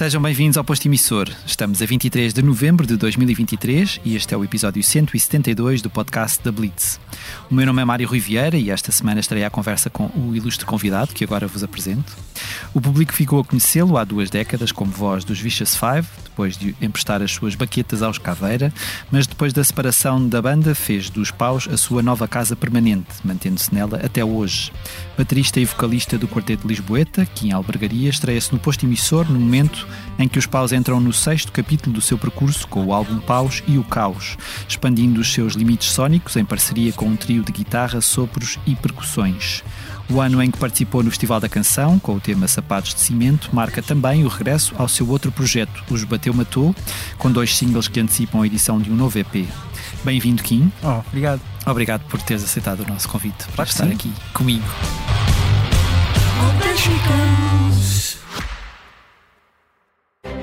Sejam bem-vindos ao Posto Emissor. Estamos a 23 de novembro de 2023 e este é o episódio 172 do podcast da Blitz. O meu nome é Mário Rui Vieira e esta semana estarei à conversa com o ilustre convidado que agora vos apresento. O público ficou a conhecê-lo há duas décadas como voz dos Vicious Five, depois de emprestar as suas baquetas aos Caveira, mas depois da separação da banda fez dos Paus a sua nova casa permanente, mantendo-se nela até hoje. Baterista e vocalista do Quarteto Lisboeta, que em Albergaria estreia-se no Posto Emissor no momento em que os Paus entram no sexto capítulo do seu percurso com o álbum Paus e o Caos, expandindo os seus limites sónicos em parceria com um trio de guitarra, sopros e percussões. O ano em que participou no Festival da Canção, com o tema Sapatos de Cimento, marca também o regresso ao seu outro projeto, Os Bateu Matou, com dois singles que antecipam a edição de um novo EP. Bem-vindo, Kim. Oh, obrigado. Obrigado por teres aceitado o nosso convite para estar sim. aqui comigo.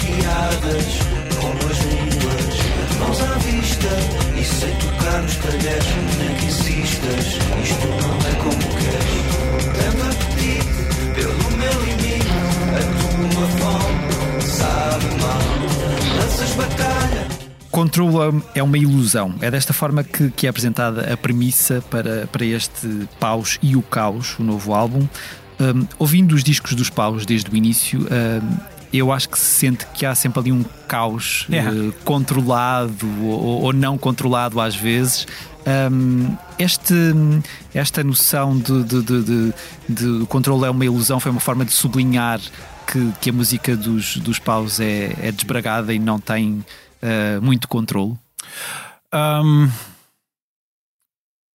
Afiadas como as mãos à vista e sem tocar nos talheres, nem que insistas, isto não é como queres. Apetite pelo meu limite, a tua fome sabe mal, lanças batalha. Control é uma ilusão. É desta forma que, que é apresentada a premissa para, para este Paus e o Caos, o novo álbum. Um, ouvindo os discos dos Paus desde o início, um, eu acho que se sente que há sempre ali um caos Yeah. uh, controlado ou, ou não controlado às vezes. Um, este, esta noção de, de, de, de, controle é uma ilusão foi uma forma de sublinhar que, que a música dos, dos Paus é, é desbragada e não tem uh, muito controle. Ahm,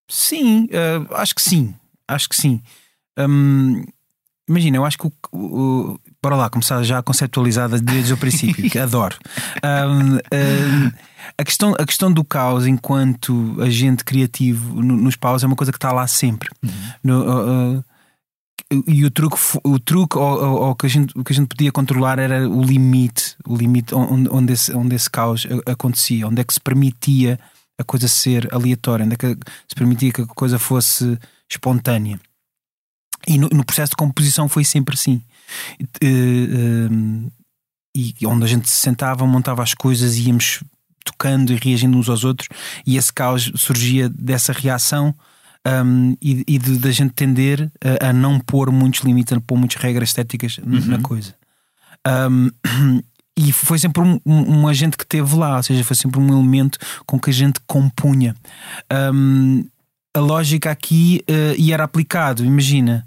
sim, ah, acho que sim. Acho que sim. Ahm, imagina, eu acho que o, o- Bora lá, começar já conceptualizada desde o princípio, que adoro. Ahm, ahm, a, questão, a questão do caos enquanto agente criativo no- nos paus é uma coisa que está lá sempre. No, ah, ah, e o truque, o truque ou, ou- ou que a gente, o que a gente podia controlar era o limite, o limite onde, onde, esse, onde esse caos acontecia, onde é que se permitia a coisa ser aleatória, onde é que se permitia que a coisa fosse espontânea. E no, no processo de composição foi sempre assim. Eh, eh, e onde a gente se sentava, montava as coisas, íamos tocando e reagindo uns aos outros, e esse caos surgia dessa reação um, e, e de, da gente tender a, a não pôr muitos limites, a não pôr muitas regras estéticas n- na coisa. Um, e foi sempre um, um, agente que teve lá, ou seja, foi sempre um elemento com que a gente compunha. A lógica aqui eh, e era aplicado, imagina.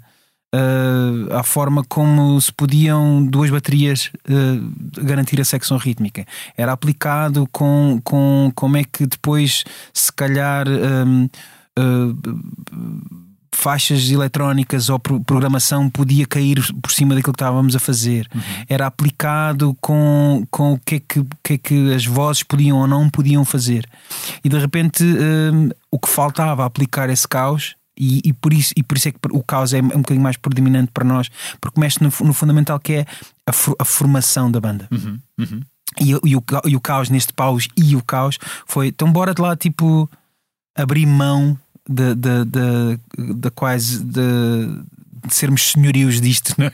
Eh, a forma como se podiam duas baterias eh, garantir a secção rítmica era aplicado com, com como é que depois se calhar hum, eh, faixas eletrónicas ou pro- programação podia cair por cima daquilo que estávamos a fazer. Era aplicado com, com o que é que, que é que as vozes podiam ou não podiam fazer. E de repente hum, o que faltava a aplicar esse caos. E, e por isso, e por isso é que o caos é um bocadinho mais predominante para nós, porque mexe no, no fundamental que é a, for- a formação da banda. E, o- e o, ca- e o caos neste paus e o caos foi então bora de lá tipo abrir mão da da- da quase de, de sermos senhorios disto, não é?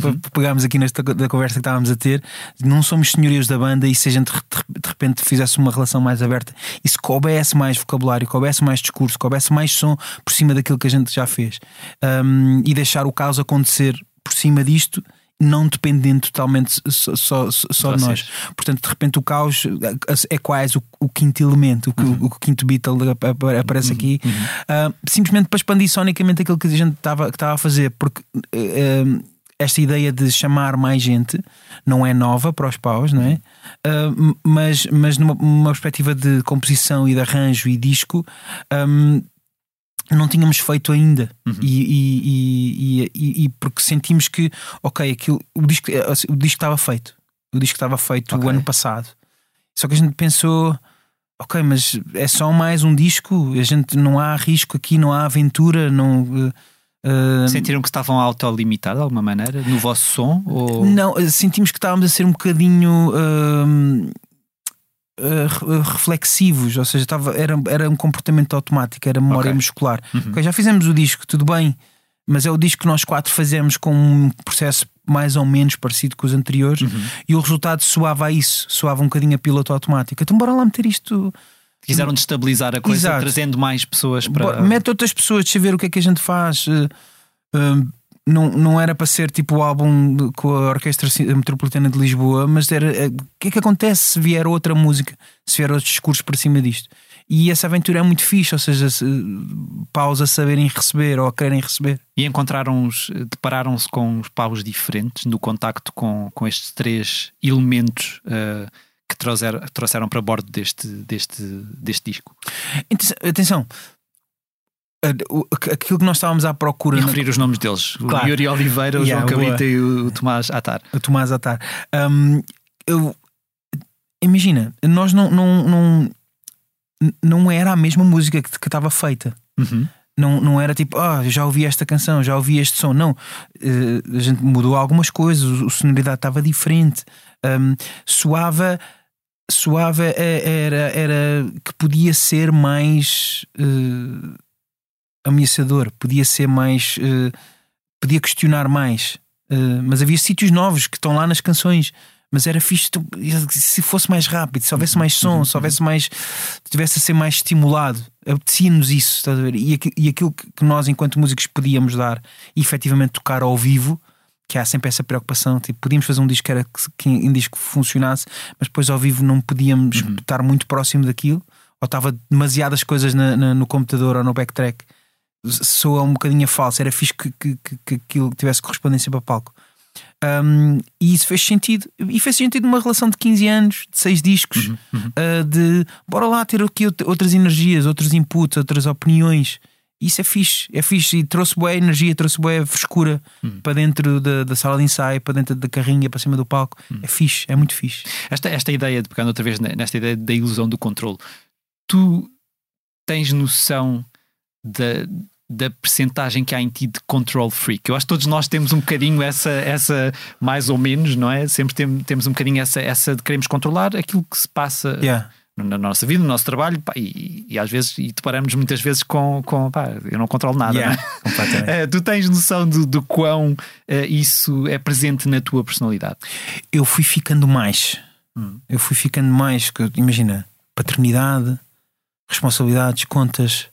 Para Pegámos aqui nesta da conversa que estávamos a ter, não somos senhorios da banda e se a gente de de repente fizesse uma relação mais aberta e se coubesse mais vocabulário, coubesse mais discurso, coubesse mais som por cima daquilo que a gente já fez um, e deixar o caos acontecer por cima disto. Não dependendo totalmente só, só, só de nós. Portanto, de repente, o caos é quase o, o quinto elemento, o, Uhum. o quinto Beatle ap- aparece aqui, ah, simplesmente para expandir sonicamente aquilo que a gente estava a fazer, porque eh, esta ideia de chamar mais gente não é nova para os paus, não é? Uh, mas, mas numa, numa, perspectiva de composição e de arranjo e disco. Um, não tínhamos feito ainda uhum. e, e, e, e, porque sentimos que ok aquilo o disco o disco estava feito o disco estava feito okay. o ano passado só que a gente pensou ok mas é só mais um disco a gente não há risco aqui não há aventura não uh, sentiram que estavam a autolimitar de alguma maneira no vosso som ou... não sentimos que estávamos a ser um bocadinho uh, eh, reflexivos, ou seja, estava, era, era um comportamento automático, era memória okay. muscular. Uhum. Okay, já fizemos o disco, tudo bem, mas é o disco que nós quatro fazemos com um processo mais ou menos parecido com os anteriores uhum. e o resultado soava a isso, soava um bocadinho a piloto automático. Então, bora lá meter isto. Quiseram destabilizar a coisa, Exato. trazendo mais pessoas para. Mete outras pessoas, deixa ver o que é que a gente faz. Uh, uh, não, não era para ser tipo o álbum com a Orquestra Metropolitana de Lisboa, mas era eh, o que é que acontece se vier outra música, se vier outro discurso para cima disto. E essa aventura é muito fixe, ou seja, se, paus a saberem receber ou a quererem receber. E encontraram-os, depararam-se com os paus diferentes no contacto com, com estes três elementos uh, que trouxeram, trouxeram para bordo deste, deste, deste disco. Atenção, aquilo que nós estávamos à procura. E referir os nomes deles: claro. o Yuri Oliveira, o yeah, João Cabrita e o Tomás Atar. O Tomás Atar. Um, eu, imagina, nós não, não, não, não era a mesma música que, que estava feita. Uhum. Não, não era tipo, ah, oh, já ouvi esta canção, já ouvi este som. Não, uh, a gente mudou algumas coisas, a sonoridade estava diferente, um, soava soava eh, era, era que podia ser mais uh, ameaçador, podia ser mais. Uh, podia questionar mais. Uh, mas havia sítios novos que estão lá nas canções. Mas era fixe se fosse mais rápido, se houvesse mais som, se houvesse mais. tivesse a ser mais estimulado. Apetecia-nos isso, estás a ver? E, e aquilo que nós, enquanto músicos, podíamos dar e efetivamente tocar ao vivo, que há sempre essa preocupação. Tipo, podíamos fazer um disco que, era, que, um disco funcionasse, mas depois ao vivo não podíamos uhum. estar muito próximo daquilo, ou estava demasiadas coisas na, na, no computador ou no backtrack soa um bocadinho falso, era fixe que, que, que, que aquilo tivesse correspondência para palco. Um, e isso fez sentido. E fez sentido numa relação de 15 anos, de 6 discos, uhum, uhum. Uh, de bora lá ter aqui outras energias, outros inputs, outras opiniões. Isso é fixe, é fixe. E trouxe boa energia, trouxe boa frescura uhum. para dentro da, da, sala de ensaio, para dentro da carrinha, para cima do palco. Uhum. É fixe, é muito fixe. Esta, esta ideia, de pegando outra vez nesta ideia da ilusão do controle, tu tens noção da, da percentagem que há em ti de control freak. Eu acho que todos nós temos um bocadinho essa, essa mais ou menos, não é? Sempre tem, temos um bocadinho essa, essa de queremos controlar aquilo que se passa yeah. na nossa vida, no nosso trabalho, pá, e, e, às vezes e deparamos muitas vezes com, com pá, eu não controlo nada. Yeah, não é? tu tens noção de, de quão uh, isso é presente na tua personalidade? Eu fui ficando mais. Hum. Eu fui ficando mais, que, imagina, paternidade, responsabilidades, contas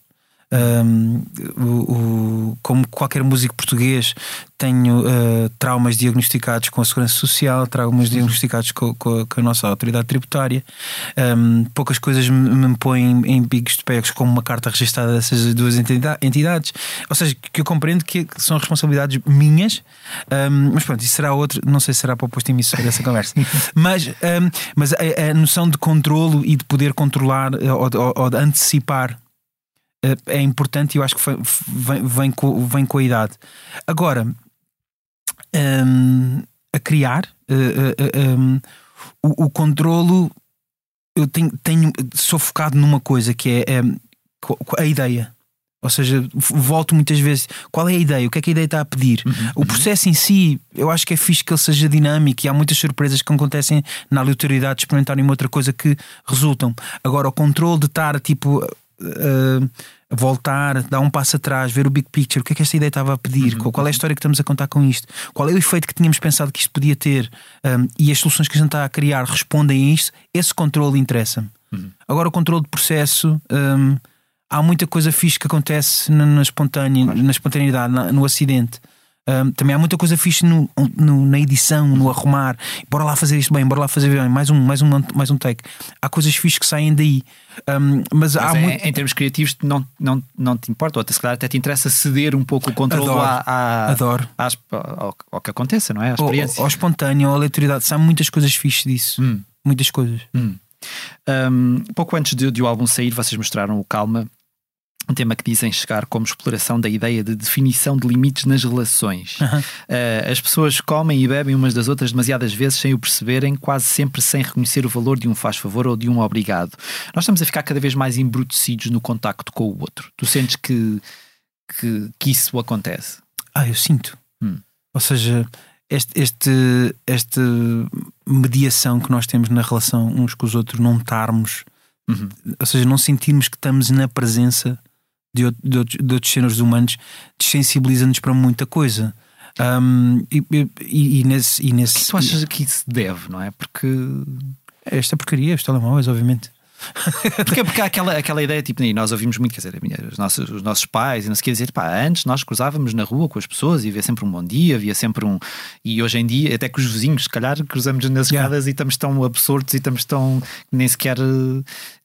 um, o, o, como qualquer músico português, tenho uh, traumas diagnosticados com a Segurança Social, traumas diagnosticados com, com, a, com a nossa autoridade tributária. Um, poucas coisas me, me põem em bigos de pegos como uma carta registrada dessas duas entidades. Ou seja, que eu compreendo que são responsabilidades minhas, um, mas pronto, isso será outro. Não sei se será para o posto emissor dessa conversa. mas mas a, a, noção de controlo e de poder controlar ou, ou, ou de antecipar eh, é importante e eu acho que vem, vem, com, vem com a idade. Agora, um, a criar uh, uh, um, o, o controlo, eu tenho, tenho, sou focado numa coisa que é, é a ideia. Ou seja, volto muitas vezes. Qual é a ideia? O que é que a ideia está a pedir? Uhum, o uhum. processo em si, eu acho que é fixe que ele seja dinâmico e há muitas surpresas que acontecem na aleatoriedade de experimentarem uma outra coisa que resultam. Agora, o controle de estar tipo uh, voltar, dar um passo atrás, ver o big picture, o que é que esta ideia estava a pedir, uhum. qual é a história que estamos a contar com isto, qual é o efeito que tínhamos pensado que isto podia ter um, e as soluções que a gente está a criar respondem a isto, esse controle interessa-me. Uhum. Agora, o controle de processo. Um, há muita coisa fixe que acontece na, na, espontânea, na espontaneidade, na, no acidente. Um, também há muita coisa fixe no, no, na edição, no arrumar. Bora lá fazer isto bem, bora lá fazer bem. Mais um, mais um, mais um take. Há coisas fixes que saem daí. Um, mas, Mas há em, muito. em termos criativos não, não, não te importa, ou até, se calhar até te interessa ceder um pouco o controle Adoro, à, à- Adoro. às- ao, ao que aconteça, não é? À Ao, experiência. ao espontâneo, à aleatoriedade. Há muitas coisas fixes disso. Hum. Muitas coisas. Um, pouco antes de, de o álbum sair, vocês mostraram o Calma, um tema que dizem chegar como exploração da ideia de definição de limites nas relações. Aham. Uh, as pessoas comem e bebem umas das outras demasiadas vezes sem o perceberem, quase sempre sem reconhecer o valor de um faz-favor ou de um obrigado. Nós estamos a ficar cada vez mais embrutecidos no contacto com o outro. Tu sentes que, que, que isso acontece? Ah, eu sinto. Hum. Ou seja, este, este, esta mediação que nós temos na relação uns com os outros, não estarmos, Uhum. ou seja, não sentirmos que estamos na presença de, de outros, de outros seres humanos, desensibiliza-nos para muita coisa. Um, e, e, e nesse, e O nesse que tu achas que isso se deve, não é? Porque esta porcaria, os telemóveis, obviamente. Porque, porque há aquela, aquela ideia, tipo, e nós ouvimos muito, quer dizer, os nossos, os nossos pais e não sei o que dizer, pá, antes nós cruzávamos na rua com as pessoas e havia sempre um bom dia, havia sempre um. E hoje em dia, até com os vizinhos, se calhar, cruzamos nas Yeah. escadas e estamos tão absortos e estamos tão. nem sequer.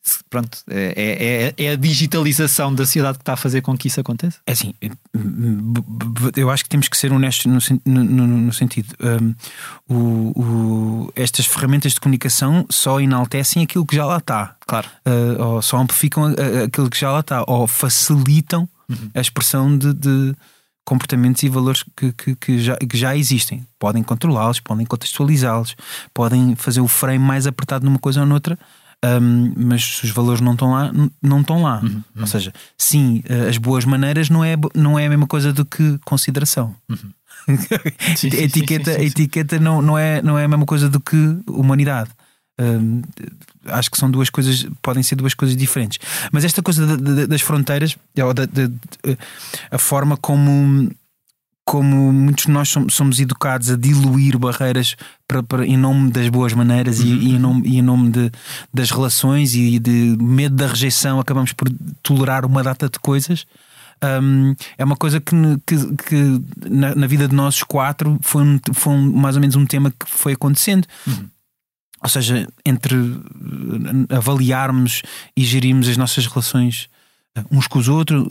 Eh, Pronto, é, é, é a digitalização da sociedade que está a fazer com que isso aconteça. É assim, b- eu acho que temos que ser honestos no, no- no- sentido. um, o- o- estas ferramentas de comunicação só enaltecem aquilo que já lá está. Claro. Uh, ou só amplificam a- aquilo que já lá está, ou facilitam a expressão de, de comportamentos e valores que, que, que já, que já existem. Podem controlá-los, podem contextualizá-los, podem fazer o frame mais apertado numa coisa ou noutra. Um, mas se os valores não estão lá, não estão lá. Ou seja, sim, uh, as boas maneiras não é, não é a mesma coisa do que consideração. Sim, sim, a etiqueta, sim, etiqueta não, não, é, não é a mesma coisa do que humanidade. Hum, acho que são duas coisas, podem ser duas coisas diferentes. Mas esta coisa da- da- das fronteiras, ou da- da- a forma como, como muitos de nós somos, somos educados a diluir barreiras para, para- em nome das boas maneiras e, e em nome, e em nome de, das relações e de medo da rejeição, acabamos por tolerar uma data de coisas. Hum, é uma coisa que, que, que na, na vida de nós quatro foi, um- foi um- mais ou menos um tema que foi acontecendo. Ou seja, entre avaliarmos e gerirmos as nossas relações uns com os outros,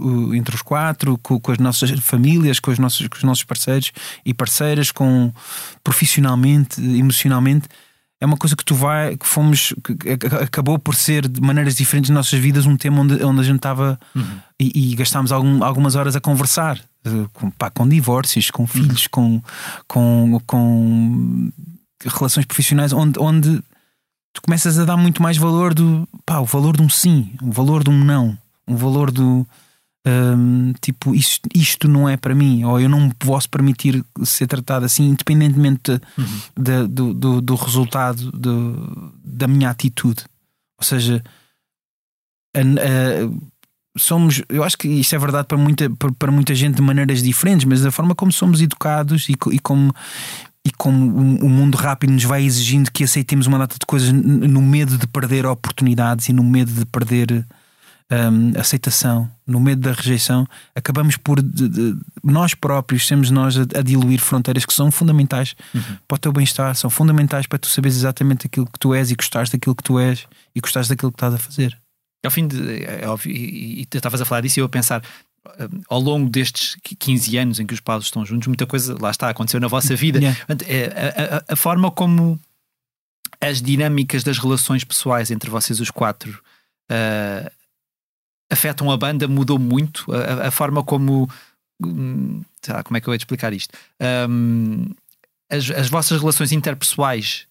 um entre os quatro, com, com as nossas famílias, com os nossos, com os nossos parceiros e parceiras, com profissionalmente, emocionalmente. É uma coisa que tu vai, que fomos, que acabou por ser de maneiras diferentes nas nossas vidas um tema onde, onde a gente estava e, e gastámos algum- algumas horas a conversar eh, com, pá, com divórcios, com filhos, com, com, com relações profissionais onde, onde tu começas a dar muito mais valor do pá, o valor de um sim, o valor de um não, o valor do hum, tipo isto, isto não é para mim, ou eu não me posso permitir ser tratado assim, independentemente da- do, do, do resultado do- da minha atitude. Ou seja, a- a- somos, eu acho que isto é verdade para muita, para, muita gente de maneiras diferentes, mas da forma como somos educados e, e como e como o mundo rápido nos vai exigindo que aceitemos uma data de coisas no medo de perder oportunidades e no medo de perder hum, aceitação, no medo da rejeição, acabamos por de- de- nós próprios sermos nós a, a diluir fronteiras que são fundamentais para o teu bem-estar, são fundamentais para tu saberes exatamente aquilo que tu és e gostares daquilo que tu és e gostares daquilo que estás a fazer. Ao fim de. É óbvio, e, e tu estavas a falar disso e eu a pensar. Hum, Ao longo destes 15 anos em que os paus estão juntos, muita coisa lá está, aconteceu na vossa vida. Yeah. É, a, a- a forma como as dinâmicas das relações pessoais entre vocês os quatro ah, afetam a banda mudou muito. A, a- forma como. hum, sei lá, como é que eu ia explicar isto? Hum, as, as vossas relações interpessoais.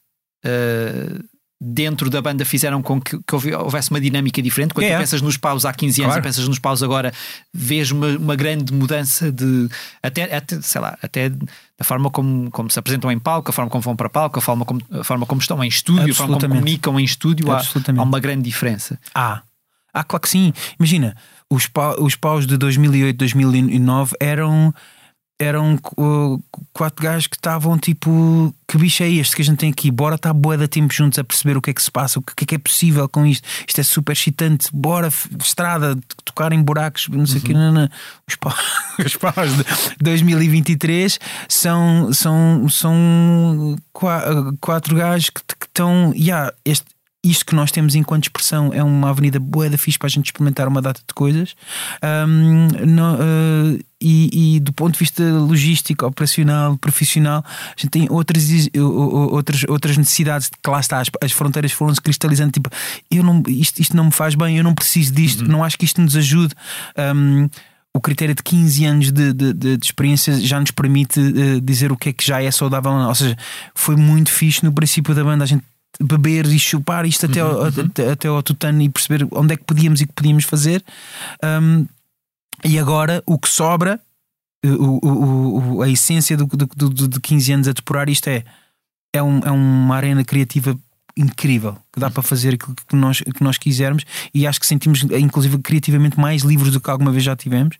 ah, Dentro da banda fizeram com que, que houve- houvesse uma dinâmica diferente. Quando Yeah. tu pensas nos paus há 15 anos Claro. e pensas nos paus agora, vês uma, uma grande mudança de até, até, sei lá, até da forma como, como se apresentam em palco, a forma como vão para palco, a forma como, a forma como estão em estúdio, a forma como comunicam em estúdio, há, há uma grande diferença. Há. Há, claro que sim. Imagina, os, pau- os paus de 2008, 2009 eram. Eram uh, quatro gajos que estavam tipo: que bicho é este que a gente tem aqui? Bora estar boa de tempo juntos a perceber o que é que se passa, o que é que é possível com isto. Isto é super excitante. Bora, estrada, tocar em buracos, não sei o que. Não, não. Os paus, os paus de 2023 são, são, são qua- quatro gajos que que estão. Yeah, este, isto que nós temos enquanto expressão é uma avenida boa da fixe para a gente experimentar uma data de coisas. Um, não, uh, e, e do ponto de vista logístico, operacional, profissional, a gente tem outras, outras, outras necessidades que lá está, as, as fronteiras foram-se cristalizando. Tipo, eu não, isto, isto não me faz bem, eu não preciso disto, não acho que isto nos ajude. Um, o critério de 15 anos de, de, de- de experiência já nos permite eh, dizer o que é que já é saudável ou não. Ou seja, foi muito fixe no princípio da banda a gente beber e chupar isto até, ao, até, até ao tutano e perceber onde é que podíamos e que podíamos fazer. Um, e agora o que sobra, eh, o, o- o- a essência do, do, do- de 15 anos a depurar isto é, é, um- é uma arena criativa incrível que dá para fazer aquilo que nós, que nós quisermos. E acho que sentimos inclusive criativamente mais livres do que alguma vez já tivemos.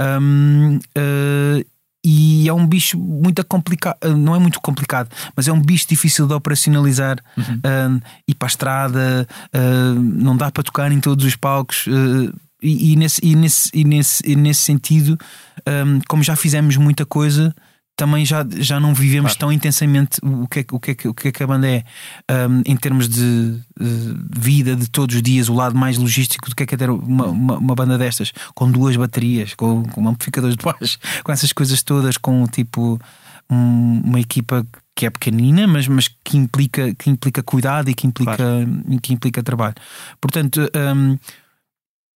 Um, eh, e é um bicho muito complicado, não é muito complicado, mas é um bicho difícil de operacionalizar. Um, ir para a estrada, uh, não dá para tocar em todos os palcos. uh, e, e nesse, e, nesse, e, nesse, e nesse sentido, um, como já fizemos muita coisa, também já, já não vivemos Claro. tão intensamente o que, é, que- o, que é, que- o que é que a banda é um, em termos de uh, vida de todos os dias, o lado mais logístico do que é que é ter uma, uma, uma banda destas, com duas baterias, com, com amplificadores de baixo, com essas coisas todas, com tipo um- uma equipa que é pequenina, mas, mas que, implica, que implica cuidado e que implica, e que implica trabalho. Portanto, um,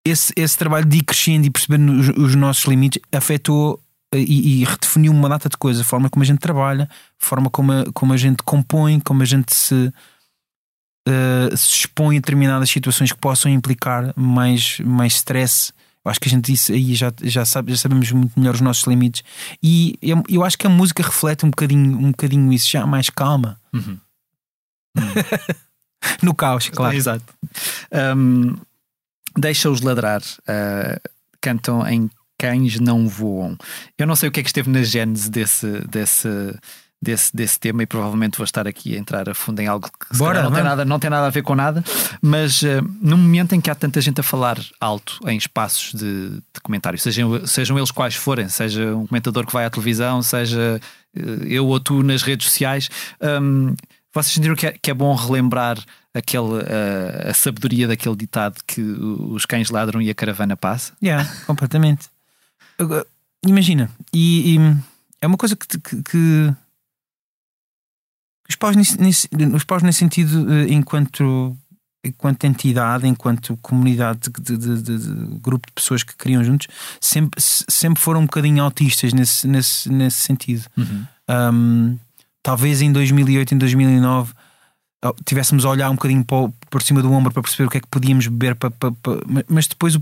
esse, esse trabalho de ir crescendo e percebendo os, os nossos limites afetou e, e redefiniu uma data de coisas, a forma como a gente trabalha, a forma como a, como a gente compõe, como a gente se, eh, se expõe a determinadas situações que possam implicar mais, mais stress. Eu acho que a gente disse aí já, já, sabe, já sabemos muito melhor os nossos limites. E eu, eu acho que a música reflete um bocadinho, um bocadinho isso, já mais calma. Uhum. No caos, claro. Exato. Um, Deixa-os ladrar. uh, cantam em Cães Não Voam. Eu não sei o que é que esteve na gênese desse, desse, desse, desse tema e provavelmente vou estar aqui a entrar a fundo em algo que Bora, não, tem nada, não tem nada a ver com nada, mas uh, no momento em que há tanta gente a falar alto em espaços de, de comentário, sejam, sejam eles quais forem, seja um comentador que vai à televisão, seja uh, eu ou tu nas redes sociais, um, vocês sentiram que é, que é bom relembrar aquele, uh, a sabedoria daquele ditado que os cães ladram e a caravana passa? Yeah, completamente. Imagina, e, e é uma coisa que, que, que os paus nesse, nesse, os paus nesse sentido, eh, enquanto, enquanto entidade, enquanto comunidade de, de- de- de grupo de pessoas que criam juntos, sempre, se- sempre foram um bocadinho autistas nesse, nesse, nesse sentido. Um, talvez em 2008, em 2009 oh, tivéssemos a olhar um bocadinho o- por cima do ombro para perceber o que é que podíamos beber, para, para- para- mas depois o-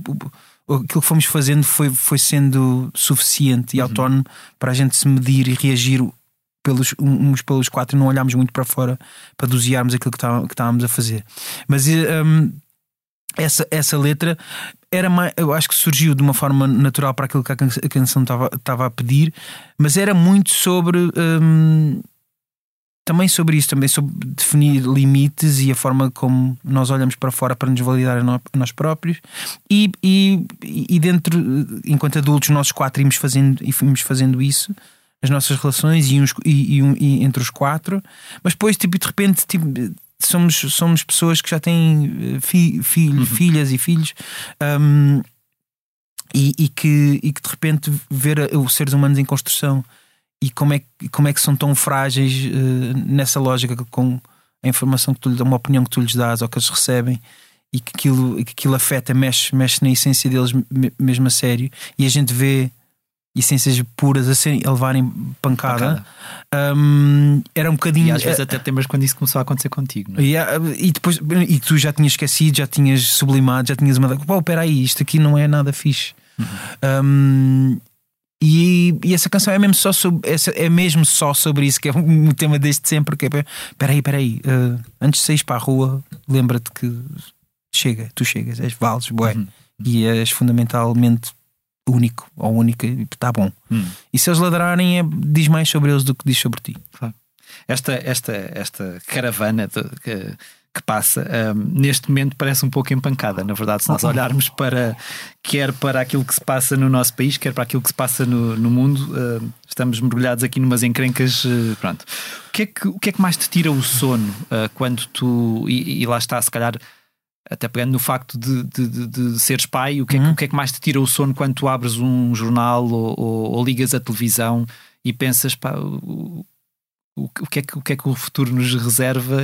aquilo que fomos fazendo foi, foi sendo suficiente e autónomo para a gente se medir e reagir pelos, uns pelos quatro e não olharmos muito para fora para dosearmos aquilo que, estava- que estávamos a fazer. Mas eh, um, essa, essa letra era mais, eu acho que surgiu de uma forma natural para aquilo que a can- a canção estava, estava a pedir, mas era muito sobre hum, também sobre isso, também sobre definir limites e a forma como nós olhamos para fora para nos validar a, nós próprios. E, e, e dentro, enquanto adultos, nós quatro íamos fazendo fomos fazendo isso as nossas relações e, uns, e, e um- e entre os quatro, mas depois tipo, de repente tipo, somos, somos pessoas que já têm eh, fi, filho, filhas e filhos hum, e, e que, e que de repente ver os seres humanos em construção e como é, que- como é que são tão frágeis eh, nessa lógica com a informação que tu lhes uma opinião que tu lhes dás ou que eles recebem e que aquilo, que aquilo afeta, mexe, mexe na essência deles me- mesmo a sério e a gente vê essências puras a, serem, a levarem pancada, Hum, era um bocadinho E às vezes eh, até temas quando isso começou a acontecer contigo, é? e, ah, e depois e tu já tinhas esquecido, já tinhas sublimado, já tinhas mandado. Pô, espera aí, isto aqui não é nada fixe. Um, e, e essa canção é mesmo só sobre é mesmo só sobre isso, que é um tema desde sempre. Que é espera aí, espera aí, ah, antes de saís para a rua, lembra-te que chega, tu chegas, és vales, bué, e és fundamentalmente único ou única, e está bom. Hum. E se eles ladrarem, é, diz mais sobre eles do que diz sobre ti. Claro. Esta, esta, esta caravana de- que, que passa hum, neste momento parece um pouco empancada, na verdade, se nós olharmos para quer para aquilo que se passa no nosso país, quer para aquilo que se passa no, no mundo, hum, estamos mergulhados aqui numas encrencas. eh, pronto. O que, é que, o que é que mais te tira o sono ah, quando tu. E, e lá está, se calhar. Até pegando no facto de, de, de- de seres pai, o que, é que, Uhum. o que é que mais te tira o sono quando tu abres um jornal ou, ou- ou ligas a televisão e pensas, pá, o, o, que é que, o que é que o futuro nos reserva?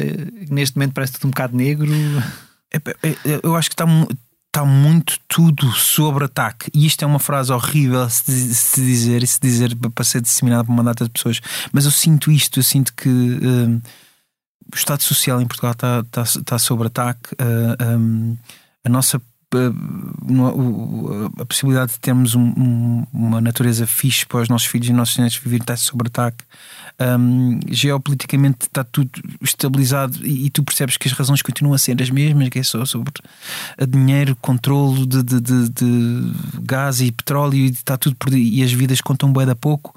Neste momento parece tudo um bocado negro. Eu acho que está, está muito tudo sobre ataque. E isto é uma frase horrível se, se dizer e se dizer para ser disseminada por uma data de pessoas. Mas eu sinto isto, eu sinto que hum, o Estado Social em Portugal está, está, está sob ataque. ah, hum, a nossa a possibilidade de termos um- um- uma natureza fixe para os nossos filhos e nossos netos viverem está sob ataque. Um, geopoliticamente está tudo estabilizado e, e tu percebes que as razões continuam a ser as mesmas, que é só sobre dinheiro, controle de, de, de- de gás e petróleo e está tudo perdido e as vidas contam bué da pouco.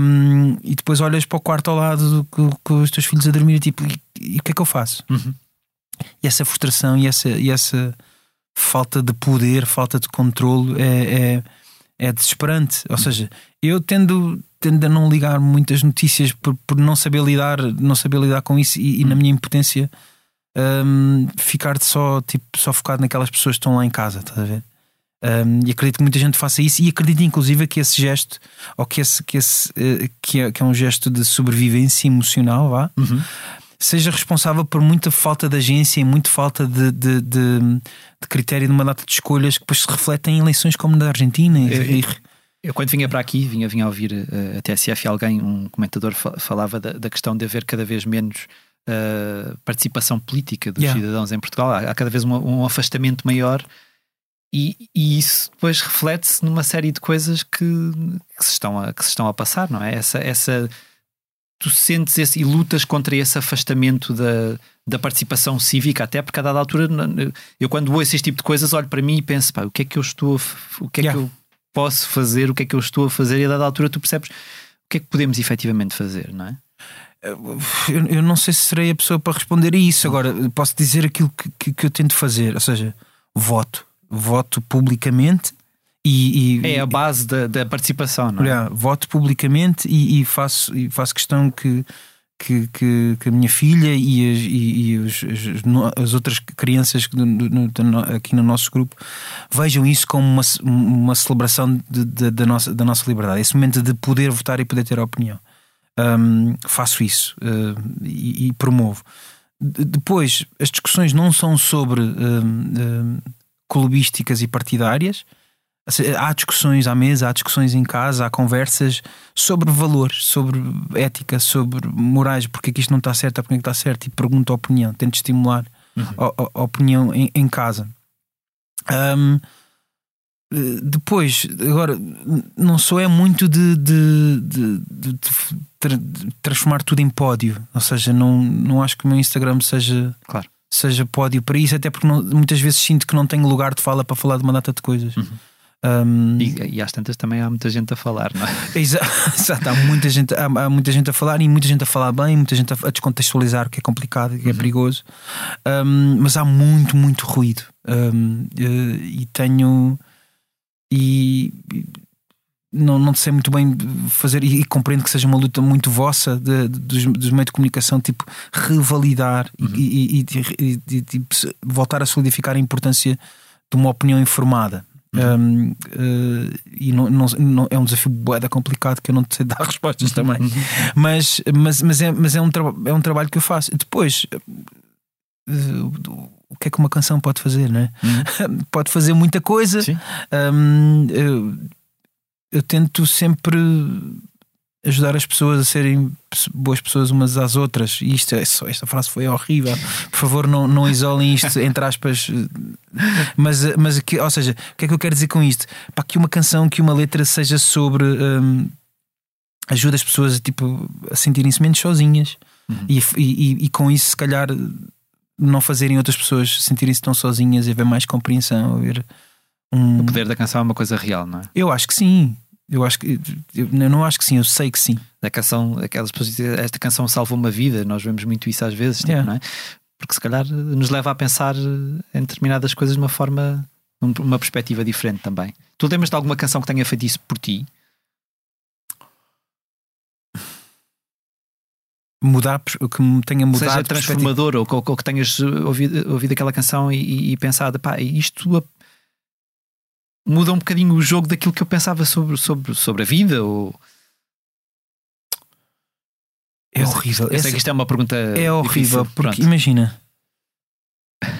Um, e depois olhas para o quarto ao lado do- com, com os teus filhos a dormir e tipo, e, e o que é que eu faço? Uhum. E essa frustração e essa, e essa falta de poder, falta de controle é, é, é desesperante. Ou seja, eu tendo, tendo a não ligar muitas notícias por, por não saber lidar, não saber lidar com isso e, e na minha impotência hum, ficar só, tipo, só focado naquelas pessoas que estão lá em casa, estás a ver? Hum, e acredito que muita gente faça isso e acredito inclusive que esse gesto ou que esse, que, esse, eh, que, é, que é um gesto de sobrevivência emocional vá, Uhum. Seja responsável por muita falta de agência e muita falta de, de, de, de critério de uma data de escolhas que depois se refletem em eleições como na Argentina. E- e- Eu, quando vinha para aqui, vinha, vinha a ouvir eh, a TSF, alguém, um comentador, fa- falava da, da questão de haver cada vez menos eh, participação política dos Yeah. cidadãos em Portugal. Há, há cada vez um, um afastamento maior. E, e isso depois reflete-se numa série de coisas que, que, se estão a, que se estão a passar, não é? Essa, essa, tu sentes esse e lutas contra esse afastamento da, da participação cívica, até porque a dada altura eu quando ouço este tipo de coisas olho para mim e penso, pá, o que é que eu estou a, o que é Yeah. que eu posso fazer, o que é que eu estou a fazer, e a dada altura tu percebes o que é que podemos efetivamente fazer, não é? eu, eu não sei se serei a pessoa para responder a isso. Agora, posso dizer aquilo que, que, que eu tento fazer, ou seja, voto. Voto publicamente e. e- É a base da, da participação, não é? Olha, voto publicamente e, e faço, e faço questão que, que, que, que a minha filha e as, e, e os- as, as outras crianças do aqui no nosso grupo vejam isso como uma, uma celebração de- de- da, nossa, da nossa liberdade. Esse momento de poder votar e poder ter opinião. Hum, faço isso uh, e, e promovo. De- depois, as discussões não são sobre hum, hum, clubísticas e partidárias. Seja, Há discussões à mesa, há discussões em casa, há conversas sobre valores, sobre ética, sobre morais, porque é que isto não está certo, porque é que está certo, e pergunto a opinião, tento estimular a, a- a opinião em, em casa. Eh, depois, agora, não sou é muito de, de- de- de- de tra- de transformar tudo em pódio, ou seja, não, não acho que o meu Instagram seja Claro. seja pódio para isso, até porque não- muitas vezes sinto que não tenho lugar de fala para falar de uma data de coisas. Um, E, e às tantas também há muita gente a falar, não é? Exa- Exato, há muita, gente, há, há muita gente a falar e muita gente a falar bem, muita gente a, descontextualizar o que é complicado, que é perigoso, Um, mas há muito, muito ruído. Um, eh, e tenho. E. e não, não sei muito bem fazer, e, e compreendo que seja uma luta muito vossa de- de- dos, dos meios de comunicação, tipo, revalidar e- e, e- e- e, tipo, voltar a solidificar a importância de uma opinião informada. Um, eh, e não, não- não- é um desafio boeda complicado que eu não sei dar respostas também. Mas, mas, mas, é, mas é, um é um trabalho que eu faço. Depois, eh, o que é que uma canção pode fazer, né? pode fazer muita coisa. Um, eu, eu tento sempre ajudar as pessoas a serem boas pessoas umas às outras. E isto é só, esta frase foi horrível. Por favor, não, não isolem isto, entre aspas. Mas, mas que, ou seja, o que é que eu quero dizer com isto? Para que uma canção, que uma letra seja sobre. um, ajuda as pessoas tipo, a sentirem-se menos sozinhas e, e, e com isso, se calhar, não fazerem outras pessoas sentirem-se tão sozinhas e haver mais compreensão, haver um. O poder da canção é uma coisa real, não é? Eu acho que sim. Eu acho que. Eu não acho que sim, eu sei que sim. A canção, aquelas pessoas dizem, esta canção salvou uma vida, nós vemos muito isso às vezes, tipo, Yeah. não é? Porque se calhar nos leva a pensar em determinadas coisas de uma forma, uma perspectiva diferente também. Tu lembras de alguma canção que tenha feito isso por ti? Mudar, que me tenha seja mudado. perspectiva. transformador ou, que- ou que tenhas ouvido, ouvido aquela canção e, e- e pensado, pá, isto muda um bocadinho o jogo daquilo que eu pensava sobre, sobre, sobre a vida ou É sei- horrível. Eu sei Essa- que isto é uma pergunta É horrível, difícil. porque Pronto. imagina,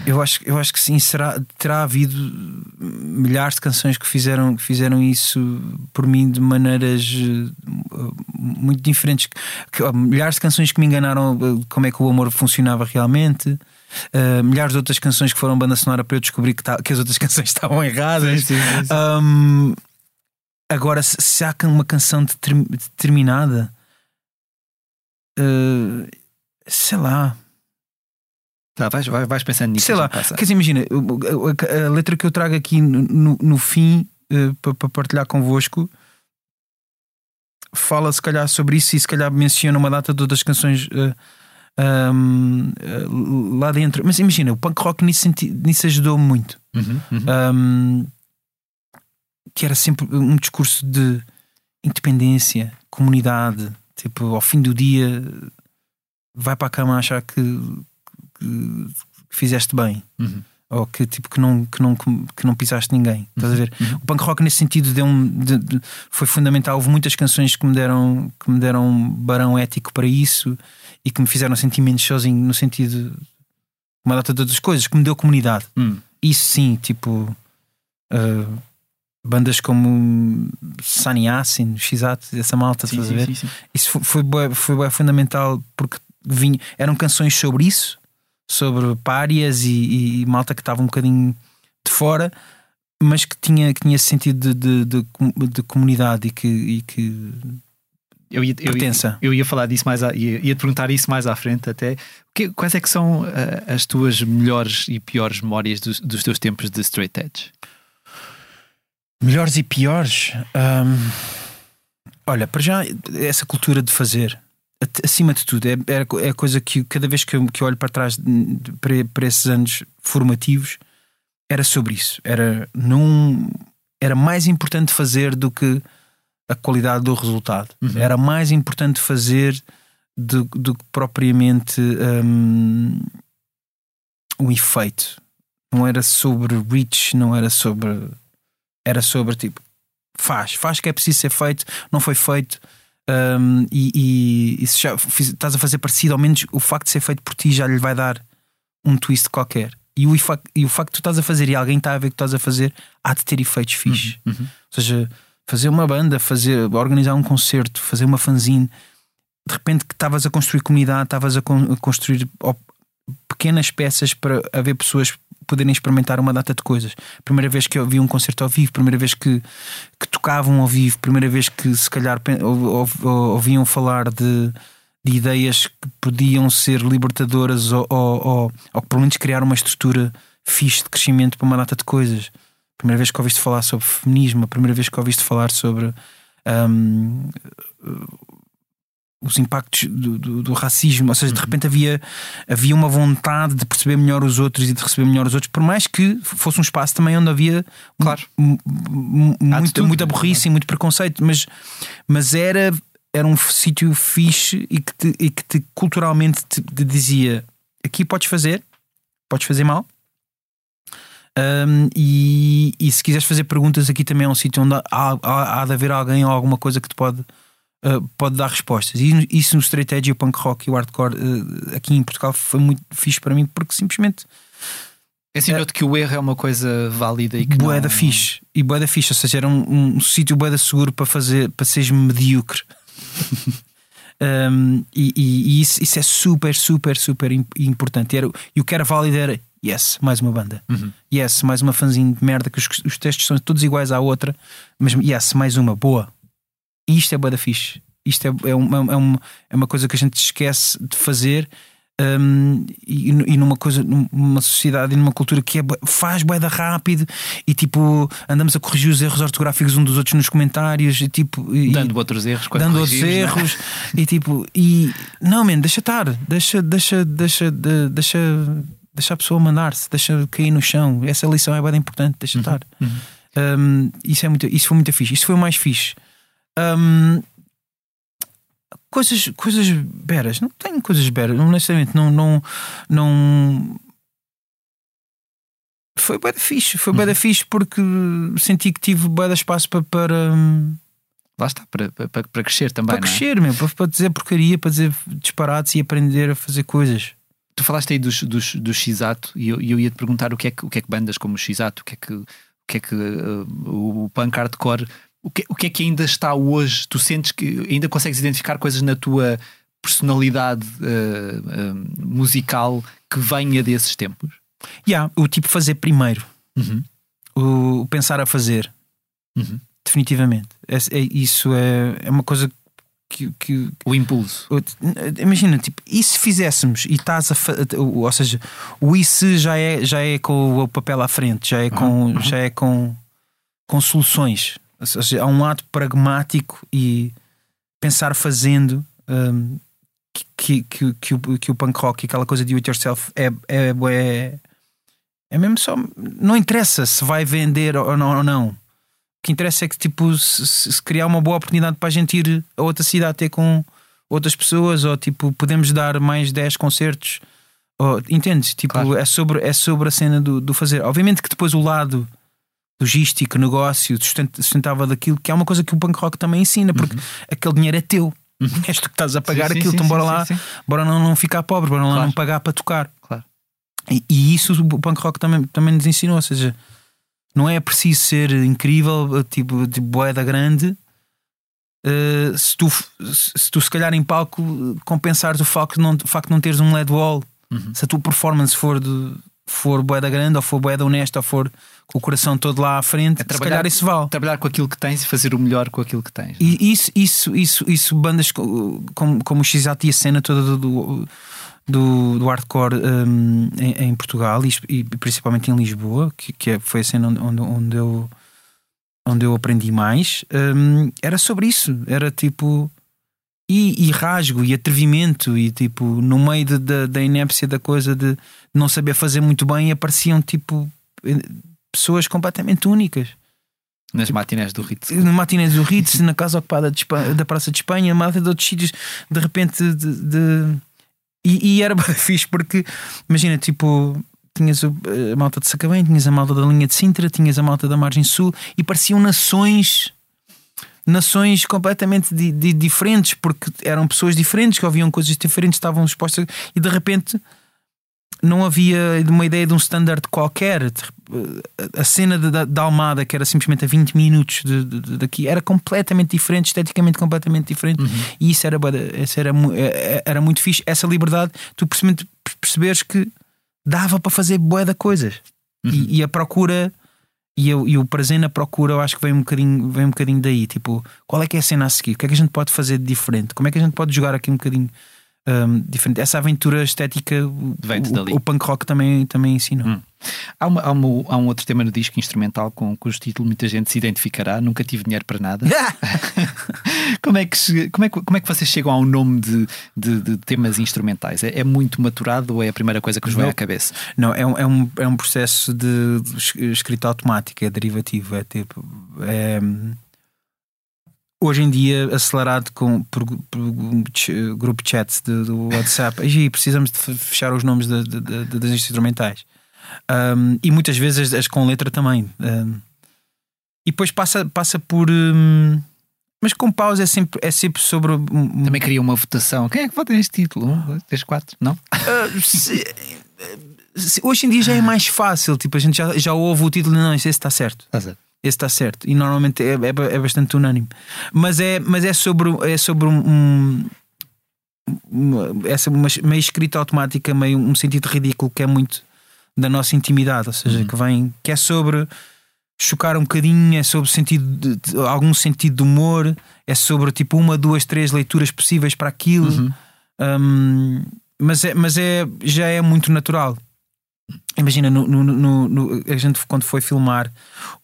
eu acho, eu acho que sim, será, terá havido milhares de canções que fizeram, que fizeram isso por mim de maneiras eh, muito diferentes. Que- milhares de canções que me enganaram eh, como é que o amor funcionava realmente. Eh, milhares de outras canções que foram banda sonora para eu descobrir que, ta- que as outras canções estavam erradas. Sim, sim, sim. Hum, agora, se, se há uma canção determ- determinada, eh, sei lá, Tá, vais, vais, pensando nisso. sei lá, passa. quer dizer, imagina, a, letra que eu trago aqui no, no- fim eh, para para partilhar convosco fala se calhar sobre isso e se calhar menciona uma data de outras canções eh, hum, eh, lá dentro. Mas imagina, o punk rock nisso, nisso ajudou muito. Uhum, uhum. um, que era sempre um discurso de independência, comunidade. Tipo, ao fim do dia, vai para a cama achar que, que- que fizeste bem. Uhum. Ou que, tipo, que, não, que, não, que não pisaste ninguém. Estás a ver? Uhum. O punk rock, nesse sentido, deu um, de- de- foi fundamental. Houve muitas canções que me deram, que me deram um barão ético para isso e que me fizeram sentir menos sozinho, no sentido uma data de outras coisas, que me deu comunidade Hum. isso sim, tipo uh, bandas como Sunny Asin, X-At, essa malta, Sim, estás a sim, ver? sim. Isso foi, foi, foi bué fundamental porque vinha, eram canções sobre isso, sobre párias e, e malta que estava um bocadinho de fora, mas que tinha, que tinha esse sentido de, de, de, de comunidade e que, e que Eu ia, eu, ia, eu ia falar disso mais, à, ia, ia te perguntar isso mais à frente até. Que- quais é que são ah, as tuas melhores e piores memórias dos, dos teus tempos de straight edge? Melhores e piores. Hum, olha, para já, essa cultura de fazer, acima de tudo, é, é, é a coisa que cada vez que eu, que eu olho para trás para, para esses anos formativos, era sobre isso. Era, não, era mais importante fazer do que a qualidade do resultado. Uhum. Era mais importante fazer do, do que propriamente hum, o efeito. Não era sobre reach, não era sobre. Era sobre tipo, faz, faz que é preciso ser feito, não foi feito. Hum, e, e, e se já fiz- estás a fazer parecido, ao menos o facto de ser feito por ti já lhe vai dar um twist qualquer. E o, e o facto de tu estás a fazer e alguém está a ver o que estás a fazer, há de ter efeitos fixes. Uhum. Ou seja, fazer uma banda, fazer, organizar um concerto, fazer uma fanzine, de repente que estavas a construir comunidade, estavas a, con- a construir pequenas peças para haver pessoas poderem experimentar uma data de coisas. Primeira vez que eu vi um concerto ao vivo, primeira vez que, que tocavam ao vivo, primeira vez que se calhar ou- ou- ou- ouviam falar de, de ideias que podiam ser libertadoras ou, ou, ou, que pelo menos criar uma estrutura fixe de crescimento para uma data de coisas. Primeira vez que ouviste falar sobre feminismo, a primeira vez que ouviste falar sobre hum, os impactos do, do- do racismo, ou seja, de repente havia, havia uma vontade de perceber melhor os outros e de receber melhor os outros, por mais que fosse um espaço também onde havia Claro. mu- mu- Há de muito, tudo, muita né? burrice e muito preconceito, mas, mas era, era um sítio fixe e que, te, e que te culturalmente te, te dizia aqui podes fazer, podes fazer mal. Um, e, e se quiseres fazer perguntas, aqui também é um sítio onde há, há, há de haver alguém ou alguma coisa que te pode, uh, pode dar respostas. E isso no straight edge, o punk rock e o hardcore uh, aqui em Portugal foi muito fixe para mim porque simplesmente É assim, noto que o erro é uma coisa válida e que bué não... da fixe e bué da fixe, ou seja, era um, um sítio bué da seguro para fazer para seres medíocre. Um, e e- e isso, isso é super, super, super im- importante. E, era, e o que era válido era yes, mais uma banda, Uhum. yes, mais uma fanzine de merda que os, os testes são todos iguais à outra, mas yes, mais uma, boa. E isto é bué da fixe. Isto é, é, uma, é, uma, é uma coisa que a gente esquece de fazer. Um, e, e, numa coisa, numa sociedade e numa cultura que é, faz boeda rápido e tipo andamos a corrigir os erros ortográficos um dos outros nos comentários e tipo e, dando outros erros, dando outros é? erros e tipo e não, man, deixa estar, deixa, deixa, deixa, deixa, deixa a pessoa mandar-se, deixa cair no chão. Essa lição é bem importante, deixa uhum, estar. Uhum. Um, isso, é muito, isso foi muito fixe. Isso foi o mais fixe. Um, coisas, coisas beras. Não tenho coisas beras, honestamente. Não. não, não... Foi bem fixe. Foi bem uhum. fixe porque senti que tive de espaço para. para Lá está, para, para, para crescer também. Para crescer, é? meu, para, para dizer porcaria, para dizer disparates e aprender a fazer coisas. Tu falaste aí dos, dos, do X-Ato e eu, eu ia te perguntar o que, é que, o que é que bandas como o X-Ato, o que é que, o, que, é que uh, o punk hardcore o que, o que é que ainda está hoje? Tu sentes que ainda consegues identificar coisas na tua personalidade uh, uh, musical que venha desses tempos? Yeah, o tipo fazer primeiro, uhum. o pensar a fazer, uhum. definitivamente. É, é, isso é, é uma coisa que, que, o impulso. Imagina, tipo, e se fizéssemos e estás a ou seja, o isso já é, já é com o papel à frente, já é com, uhum. já é com, com soluções. Ou seja, há um ato pragmático e pensar fazendo um, que, que, que, o, que o punk rock e aquela coisa de do it yourself é, é, é, é mesmo só. Não interessa se vai vender ou não. Ou não. O que interessa é que tipo, se, se, criar uma boa oportunidade para a gente ir a outra cidade ter com outras pessoas, ou tipo, podemos dar mais 10 concertos. Ou, entendes? Tipo, claro. é, sobre, é sobre a cena do, do fazer. Obviamente que depois o lado logístico, negócio, sustentável daquilo, que é uma coisa que o punk rock também ensina, porque uhum. aquele dinheiro é teu. Uhum. És tu que estás a pagar sim, aquilo, sim, então bora sim, lá, bora não, não ficar pobre, bora claro. lá não pagar para tocar. Claro. E, e, isso o punk rock também, também nos ensinou, ou seja, não é preciso ser incrível, tipo de boeda grande. Uh, se, tu, se tu se calhar em palco compensares o facto de não, o facto de não teres um LED wall, uhum. se a tua performance for de, for boeda grande, ou for boeda honesta, ou for com o coração todo lá à frente, é trabalhar, se calhar isso vale. Trabalhar com aquilo que tens e fazer o melhor com aquilo que tens. E isso, isso, isso, isso bandas como, como o x e a cena toda do, do, do, do hardcore um, em, em, Portugal e, e, principalmente em Lisboa, que, que é, foi a cena onde, onde, eu onde eu aprendi mais, um, era sobre isso. Era tipo. E, e, rasgo e atrevimento, e tipo, no meio de, de, da inépcia da coisa de não saber fazer muito bem, apareciam tipo pessoas completamente únicas. Nas matinés do Ritz. Nas matinés do Ritz, na casa ocupada Espanha, da Praça de Espanha, malta de outros sítios, de repente. De, de... E, e, era fixe porque, imagina, tipo, tinhas a malta de Sacabém, tinhas a malta da linha de Sintra, tinhas a malta da Margem Sul e pareciam nações. Nações completamente di, di, diferentes, porque eram pessoas diferentes que ouviam coisas diferentes, estavam expostas e de repente não havia uma ideia de um standard qualquer. A cena da Almada, que era simplesmente a 20 minutos de, de, daqui, era completamente diferente, esteticamente completamente diferente. Uhum. E isso era, isso era, é, é, era muito fixe. Essa liberdade, tu perceberes que dava para fazer boé de coisas. Uhum. E, e, a procura. E, eu, e o prazer na procura, eu acho que vem um, bocadinho, vem um bocadinho daí. Tipo, qual é que é a cena a seguir? O que é que a gente pode fazer de diferente? Como é que a gente pode jogar aqui um bocadinho um, diferente. Essa aventura estética o, o, punk rock também, também ensinou. Hum. Há, uma, há, uma, há, um outro tema no disco instrumental com cujo título muita gente se identificará. Nunca tive dinheiro para nada. como, é que, como, é que, como é que vocês chegam ao nome de, de, de temas instrumentais? É, é, muito maturado ou é a primeira coisa que vos vem à cabeça? Não, é um, é um, é um processo de, de escrita automática, é derivativo. É tipo. É, hoje em dia acelerado com, por, por grupo chats de, do WhatsApp. E precisamos de fechar os nomes de, de, de, das instrumentais. Um, e muitas vezes as, as com letra também. Um, e depois passa, passa por um, mas com pausa é sempre, é sempre sobre também queria uma votação. Quem é que vota neste título? Um, dois, três, quatro? Não? Uh, se, se, hoje em dia já é mais fácil. Tipo, a gente já, já ouve o título não, esse está certo. Está certo esse está certo. E normalmente é, é, é, bastante unânime. Mas é, mas é sobre, é sobre um. Uma, essa uma, meio escrita automática, meio um sentido ridículo que é muito da nossa intimidade, ou seja, uhum. que vem, que é sobre chocar um bocadinho, é sobre sentido de, de, algum sentido de humor, é sobre tipo uma, duas, três leituras possíveis para aquilo. Uhum. Um, mas é, mas é, já é muito natural. Imagina, no, no- no- no- a gente quando foi filmar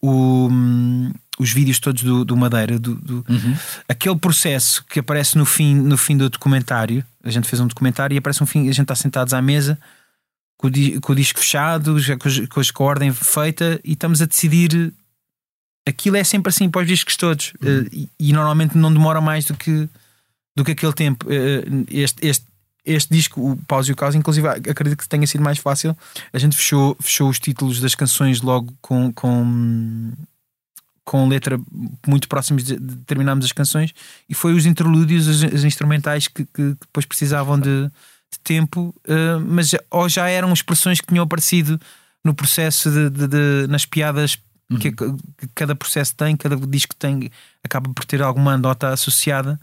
o, hum, os vídeos todos do, do Madeira, do, do- aquele processo que aparece no fim, no fim do documentário, a gente fez um documentário e aparece um fim, a gente está sentados à mesa com o, com o disco fechado, já com, com a ordem feita e estamos a decidir. Aquilo é sempre assim para os discos todos Eh, e, e normalmente não demora mais do que, do que aquele tempo. Eh, Este, este, este disco, o Pause e o Caos, inclusive acredito que tenha sido mais fácil. A gente fechou, fechou os títulos das canções logo com, com, com letra muito próximos de, de terminarmos as canções e foi os interlúdios, os, os instrumentais que, que depois precisavam de, de tempo, eh, mas já- ou já eram expressões que tinham aparecido no processo de, de- de- nas piadas que, que cada processo tem, cada disco tem, acaba por ter alguma nota associada,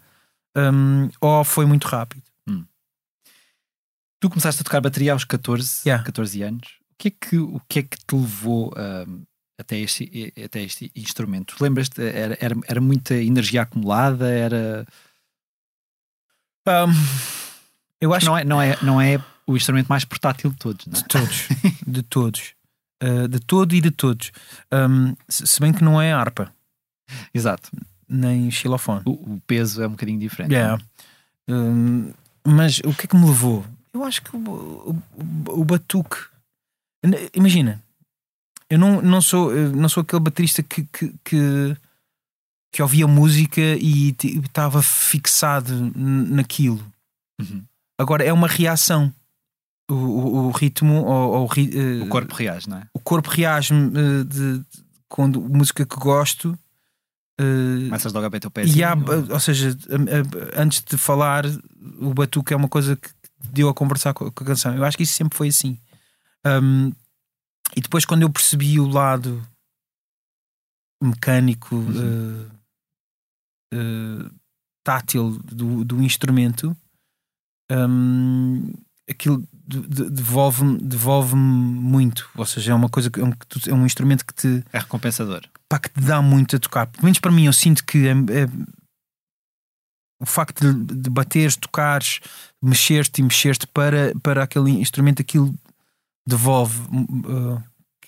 hum, ou foi muito rápido. Tu começaste a tocar bateria aos 14, Yeah. 14 anos. O que é que, o que, é que te levou ahm, até, este, até este instrumento? Lembras-te? Era, era, era muita energia acumulada? Era. Hum, eu acho Não é, não, é, não é o instrumento mais portátil de todos, não é? De todos, de todos, Uh, de todo e de todos. Um, se bem que não é harpa, Exato. nem xilofone. O, o peso é um bocadinho diferente. Yeah. Um, mas o que é que me levou? Eu acho que o, o, o batuque. Imagina, eu não, não, sou, eu não sou aquele baterista que, que, que, que ouvia música e estava fixado naquilo. Uhum. Agora é uma reação. O, o, o ritmo ou, ou eh, O corpo reage, não é? o corpo reage eh, de, de- quando música que gosto eh, Começas logo a bater o pezinho. e há, ou seja, antes de falar, o batuque é uma coisa que deu a conversar com a, canção. Eu acho que isso sempre foi assim. Um, e depois, quando eu percebi o lado mecânico, Uhum. eh, eh, tátil do, do instrumento, um, aquilo de- de- devolve-me devolve muito. Ou seja, é uma coisa que é um, é um instrumento que te É recompensador. pá, que te dá muito a tocar. Pelo menos para mim, eu sinto que é- é- o facto de, de bateres, tocares, mexer-te e mexer-te para, para aquele instrumento, aquilo devolve. Uh,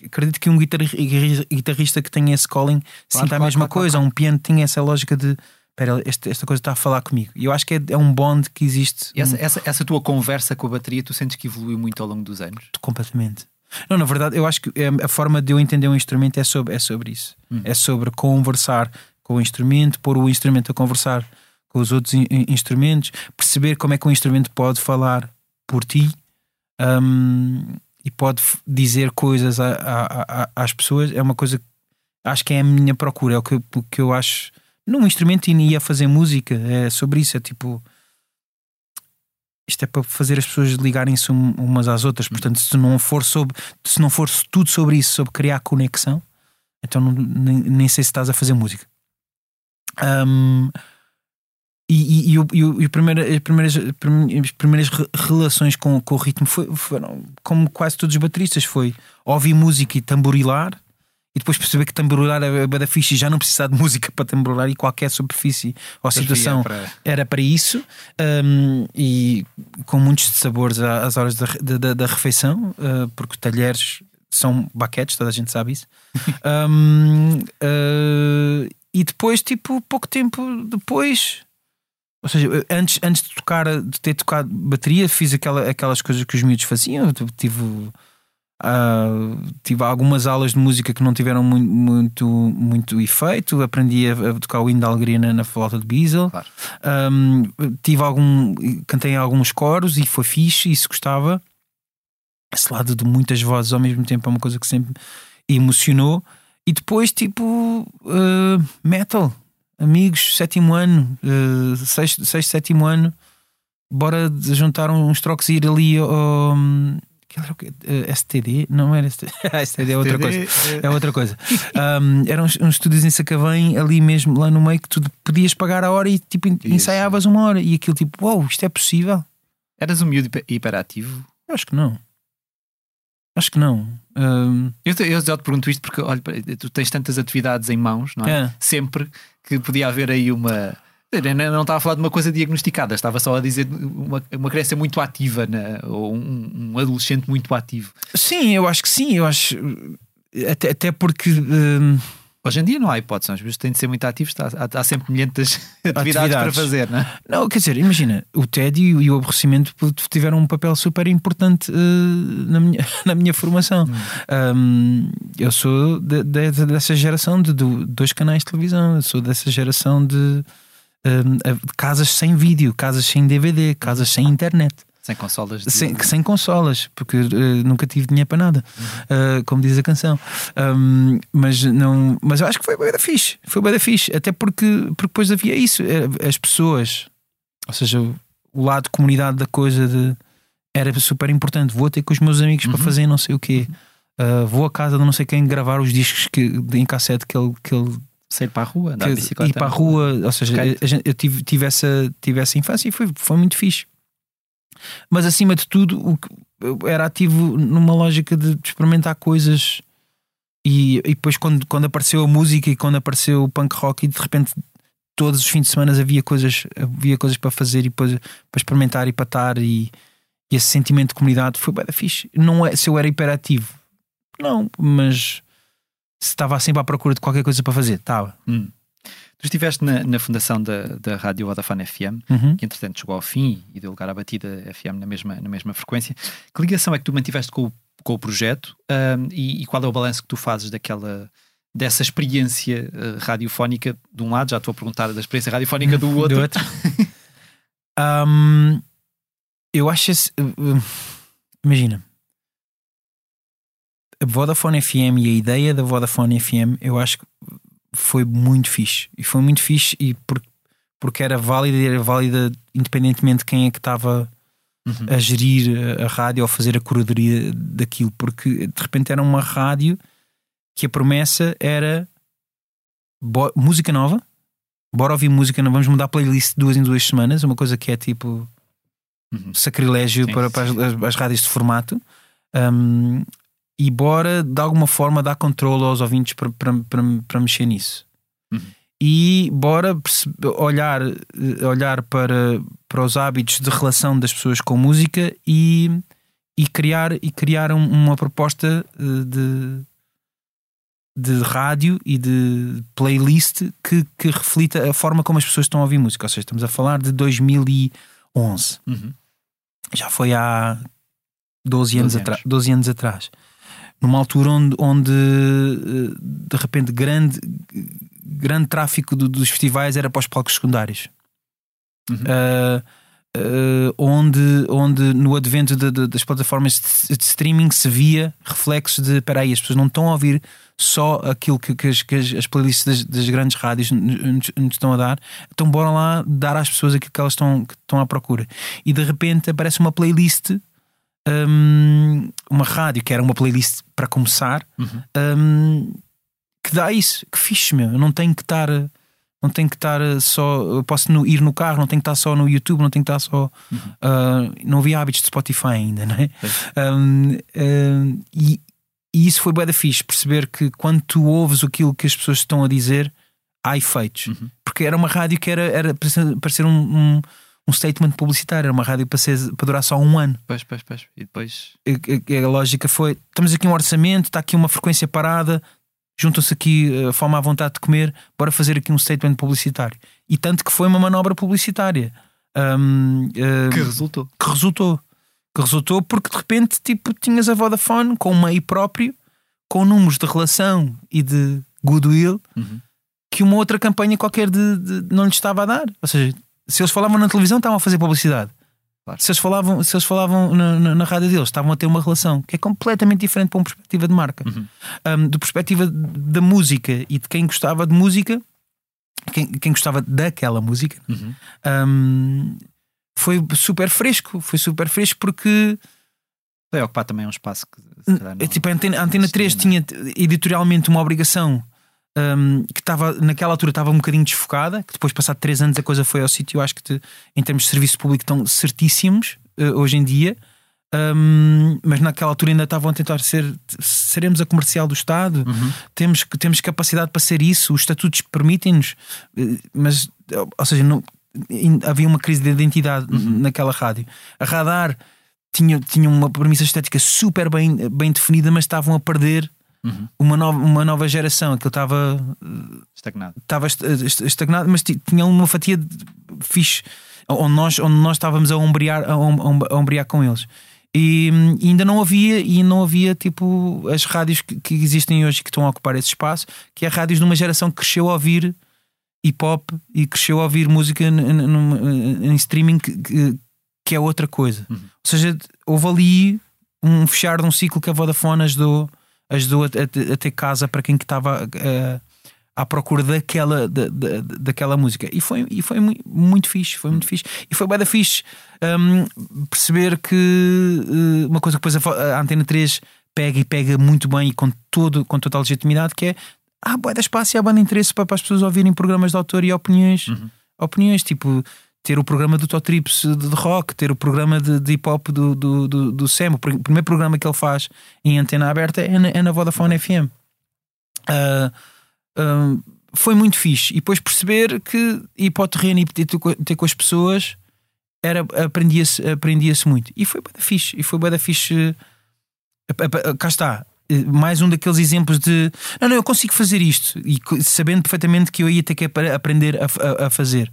acredito que um guitarri- guitarrista que tenha esse calling sinta a claro, mesma claro, coisa. Um piano tinha essa lógica de. Espera, esta, esta coisa está a falar comigo. E eu acho que é, é um bond que existe essa, um- essa, essa tua conversa com a bateria, tu sentes que evoluiu muito ao longo dos anos? completamente. Não, na verdade, eu acho que é, a forma de eu entender um instrumento é sobre, é sobre isso. Hum. É sobre conversar com o instrumento, pôr o instrumento a conversar com os outros in- in- instrumentos, perceber como é que o instrumento pode falar por ti hum, e pode dizer coisas a- a- a- às pessoas. É uma coisa que acho que é a minha procura, é o que, o que eu acho num instrumento e ia fazer música. É sobre isso. É tipo isto é para fazer as pessoas ligarem-se um- umas às outras. Portanto, se não for sobre, se não for tudo sobre isso, sobre criar conexão, então não- nem, nem sei se estás a fazer música. Ahm, e, e, e o- e o- o primeiro- as, primeiras, as primeiras re- relações com, com o ritmo foi- foram como quase todos os bateristas: foi ouvir música e tamborilar, e depois perceber que tamborilar é bada fixe e já não precisar de música para tamborilar e qualquer superfície ou situação Para- era para isso um, e com muitos sabores às horas da, da, da refeição, uh, porque talheres são baquetes, toda a gente sabe isso. Um, uh, e depois, tipo, pouco tempo depois, ou seja, antes, antes de tocar, de ter tocado bateria, fiz aquela, aquelas coisas que os miúdos faziam. Tive, ah, tive algumas aulas de música que não tiveram muito, muito, muito efeito. Aprendi a, a tocar o hino da alegria na, na flauta de Beisel. Claro. Um, tive algum, cantei alguns coros e foi fixe, isso gostava. Esse lado de muitas vozes ao mesmo tempo é uma coisa que sempre emocionou. E depois, tipo, uh, metal, amigos, sétimo ano, uh, sexto, sexto, sétimo ano, bora juntar uns trocos e ir ali ao. que era o quê? Uh, STD? Não era STD. STD é outra coisa. É outra coisa. Um, eram uns, uns estúdios em Sacavém, ali mesmo, lá no meio, que tu podias pagar a hora e tipo, Isso. ensaiavas uma hora. E aquilo tipo, uau, isto é possível? Eras um miúdo hiper- hiperativo? Eu acho que não. Acho que não. Eu, te- eu te pergunto isto porque olha, tu tens tantas atividades em mãos, não é? é. Sempre que podia haver aí uma. Não estava a falar de uma coisa diagnosticada, estava só a dizer uma, uma criança muito ativa na- ou um, um adolescente muito ativo. Sim, eu acho que sim, eu acho. Até, até porque. hum, Hoje em dia não há hipótese, os miúdos têm de ser muito ativos, há, há, há sempre milhentas atividades, para fazer, não é? Não, quer dizer, imagina, o tédio e o aborrecimento tiveram um papel super importante eh, na, minha, na minha formação. Um, eu sou de- de- dessa geração de, do- dois canais de televisão, eu sou dessa geração de, um, de casas sem vídeo, casas sem DVD, casas sem internet. Sem consolas de... Sem, sem consolas, porque eh, nunca tive dinheiro para nada, eh, como diz a canção. Um, mas, não, mas eu acho que foi bem da fixe. Foi bem da fixe, até porque, porque depois havia isso. eh, As pessoas, ou seja, o lado de comunidade da coisa de era super importante. Vou ter com os meus amigos para fazer não sei o quê. Uh, vou à casa de não sei quem gravar os discos que, em cassete que ele, que ele Sair para a rua, andar de bicicleta. ir para a rua, ou seja, gente- eu tive, tive, essa, tive essa infância e foi, foi muito fixe. Mas acima de tudo, o que- era ativo numa lógica de experimentar coisas e, e depois quando, quando apareceu a música e quando apareceu o punk rock e de repente todos os fins de semana havia coisas, havia coisas para fazer e depois para experimentar e para estar e, e esse sentimento de comunidade foi bem fixe. Não é se eu era hiperativo, não, mas se estava sempre à procura de qualquer coisa para fazer, estava. Hum. Tu estiveste na, na fundação da, da Rádio Vodafone FM, Uhum. que entretanto chegou ao fim e deu lugar à batida FM na mesma, na mesma frequência. Que ligação é que tu mantiveste com o, com o projeto Ahm, e, e qual é o balanço que tu fazes daquela dessa experiência eh, radiofónica de um lado, já estou a perguntar da experiência radiofónica do outro. Do outro. Hum, eu acho esse. uh, imagina. A Vodafone FM e a ideia da Vodafone FM, eu acho que foi muito fixe. E foi muito fixe e por, porque era válida e era válida independentemente de quem é que estava Uhum. a gerir a, a rádio ou fazer a curadoria daquilo. Porque de repente era uma rádio que a promessa era bo- música nova. Bora ouvir música, não vamos mudar a playlist duas em duas semanas, uma coisa que é tipo Uhum. sacrilégio Sim, para, para as, as- as rádios de formato. Um, e bora de alguma forma dar controle aos ouvintes para, para, para, para mexer nisso. Uhum. E bora olhar, eh, olhar para, para os hábitos de relação das pessoas com música e, e criar, e criar um- uma proposta eh, de, de rádio e de playlist que, que reflita a forma como as pessoas estão a ouvir música. Ou seja, estamos a falar de 2011 Uhum. já foi há 12 anos, 12 atra- anos. 12 anos atrás. Numa altura onde, onde eh, de repente grande, grande tráfico do- dos festivais era para os palcos secundários. Uhum. Ah, ah, onde, onde no advento de- de- das plataformas de, de streaming se via reflexos de espera aí, as pessoas não estão a ouvir só aquilo que, que as, que as- playlists das, das grandes rádios nos, nos- nos estão a dar, então bora lá dar às pessoas aquilo que elas estão, que estão à procura. E de repente aparece uma playlist, hum, uma rádio que era uma playlist para começar, Uhum. hum, que dá isso, que fixe, meu. Eu não tenho que estar. Não tenho que estar só. Eu posso no- ir no carro, não tenho que estar só no YouTube, não tenho que estar só. ah, não havia hábitos de Spotify ainda, não é? Um, um, e, e isso foi bué da fixe, perceber que quando tu ouves aquilo que as pessoas estão a dizer, há efeitos. Uhum. Porque era uma rádio que era, era para ser, para ser um, um, um statement publicitário, era uma rádio para, ser, para durar só um ano. Pois, pois, pois. E depois. A, a- a lógica foi: estamos aqui um orçamento, está aqui uma frequência parada, juntam-se aqui a fome à vontade de comer, bora fazer aqui um statement publicitário. E tanto que foi uma manobra publicitária um, um, Que resultou. que resultou. Que resultou porque de repente tipo, tinhas a Vodafone com um meio próprio, com números de relação e de goodwill Uhum. que uma outra campanha qualquer de, de- não lhes estava a dar. Ou seja, se eles falavam na televisão, estavam a fazer publicidade. Claro. Se eles falavam, se eles falavam na, na, na rádio deles, estavam a ter uma relação que é completamente diferente para uma perspectiva de marca. Uhum. Um, de perspectiva da música e de quem gostava de música, quem, quem gostava daquela música, Uhum. um, foi super fresco. Foi super fresco porque Vai ocupar também um espaço que. calhar, é não- tipo, a Antena, a Antena não 3 existia, tinha editorialmente uma obrigação hum, que estava naquela altura estava um bocadinho desfocada, que depois, passado 3 anos, a coisa foi ao sítio. Acho que te- em termos de serviço público estão certíssimos eh, hoje em dia. hum, mas naquela altura ainda estavam a tentar ser seremos a comercial do Estado, temos, que- temos capacidade para ser isso, os estatutos permitem-nos, eh, mas ou seja, não, havia uma crise de identidade naquela rádio. A radar tinha, tinha uma premissa estética super bem, bem definida, mas estavam a perder uma, nova, uma nova geração. Aquilo estava Estagnado. estava est- est- estagnado, mas ti- tinha uma fatia de fixe onde nós, onde nós estávamos a ombrear, a, a om- a ombrear com eles. E, e ainda não havia, e não havia tipo as rádios que, que existem hoje que estão a ocupar esse espaço, que é rádios de uma geração que cresceu a ouvir hip hop e cresceu a ouvir música em streaming que, que, que é outra coisa. Ou seja, houve ali um fechar de um ciclo que a Vodafone ajudou, ajudou a, a- a ter casa para quem que estava eh, à procura daquela, da, da- daquela música. E foi, e foi mui- muito fixe, foi muito fixe. E foi bem da fixe hum, perceber que eh, uma coisa que depois a, a Antena 3 pega e pega muito bem e com, todo, com total legitimidade, que é há bué de espaço e há bom interesse para, para as pessoas ouvirem programas de autor e opiniões, opiniões tipo ter o programa do Totrips de, de rock, ter o programa de, de hip hop do, do, do, do Sam. O pr- primeiro programa que ele faz em antena aberta é na, é na Vodafone FM. Ah, ah, foi muito fixe. E depois perceber que ir para o terreno e ter, co- ter com as pessoas era, aprendia-se aprendia muito. E foi bué da fixe. E foi bué da fixe. Cá está. Eh, Mais um daqueles exemplos de não, não, eu consigo fazer isto e sabendo perfeitamente que eu ia ter que ap- aprender a, a- a fazer.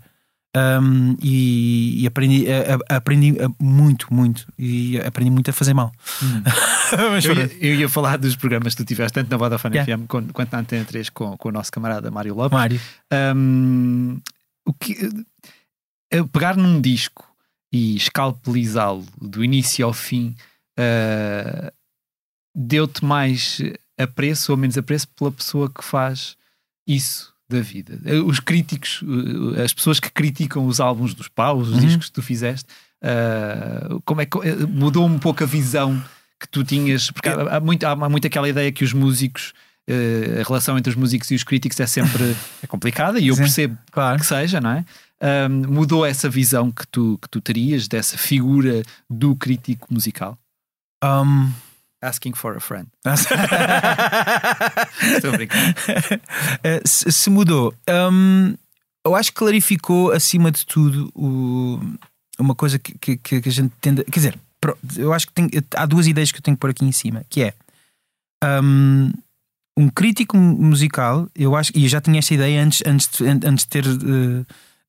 Um, e, e aprendi, a- a- aprendi a- muito, muito. E aprendi muito a fazer mal. Mas Eu ia, eu ia falar dos programas que tu tiveste, tanto na Vodafone Yeah. FM quanto, quanto na Antena 3 com, com o nosso camarada Mário Lopes. Mário. Hum, o que, eh, pegar num disco e escalpelizá-lo do início ao fim eh, deu-te mais apreço ou menos apreço pela pessoa que faz isso da vida. Os críticos, eh, as pessoas que criticam os álbuns dos paus, os Uhum. discos que tu fizeste, eh, como é que eh, mudou um pouco a visão que tu tinhas? Porque há, há muito, há muito aquela ideia que os músicos. eh, a relação entre os músicos e os críticos é sempre é complicada e eu Sim. percebo Claro. que seja, não é? Um, mudou essa visão que tu, que tu terias dessa figura do crítico musical? Um, Asking for a friend. Estou a brincar. Eh, se, se mudou, Hum, eu acho que clarificou acima de tudo o- uma coisa que, que- que- a gente tende. Quer dizer, eu acho que tem- há duas ideias que eu tenho que pôr aqui em cima, que é hum, um crítico musical, eu acho, e eu já tinha esta ideia antes, antes, de, an- antes de ter eh,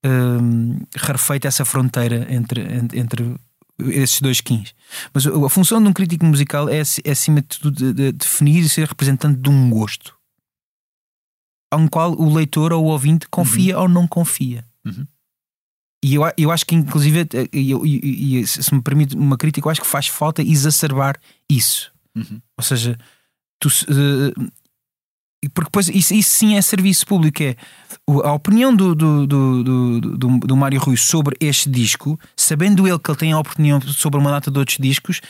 hum, rarefeito essa fronteira entre, entre, entre esses dois skins. Mas a função de um crítico musical é, é acima de tudo, de- de definir e ser representante de um gosto ao qual o leitor ou o ouvinte confia ou não confia. Uhum. E eu, eu acho que, inclusive, eh, e eu- se me permite uma crítica, eu acho que faz falta exacerbar isso. Uhum. Ou seja, tu, eh, porque depois isso, isso sim é serviço público. É a opinião do, do, do, do, do, do Mário Rui sobre este disco, sabendo ele que ele tem a opinião sobre uma data de outros discos,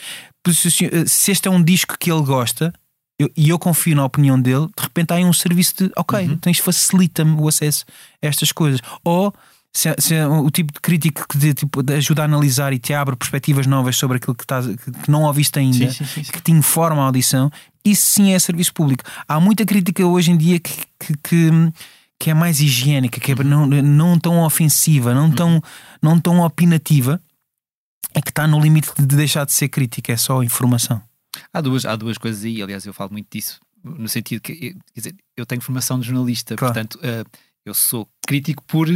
eh, se este é um disco que ele gosta eu- e eu confio na opinião dele, de repente há aí um serviço de ok, então isto facilita-me o acesso a estas coisas. Ou se se é o tipo de crítico que de, tipo, de ajuda a analisar e te abre perspectivas novas sobre aquilo que, estás, que, não ouviste ainda, sim, sim, sim. que te informa a audição, isso sim é serviço público. Há muita crítica hoje em dia que, que, que, que é mais higiênica, que é não, não tão ofensiva, não tão, não tão opinativa, é que está no limite de deixar de ser crítica, é só informação. Há duas, há duas coisas aí, aliás, eu falo muito disso, no sentido que quer dizer, eu tenho formação de jornalista, Claro. portanto, eh, eu sou crítico por.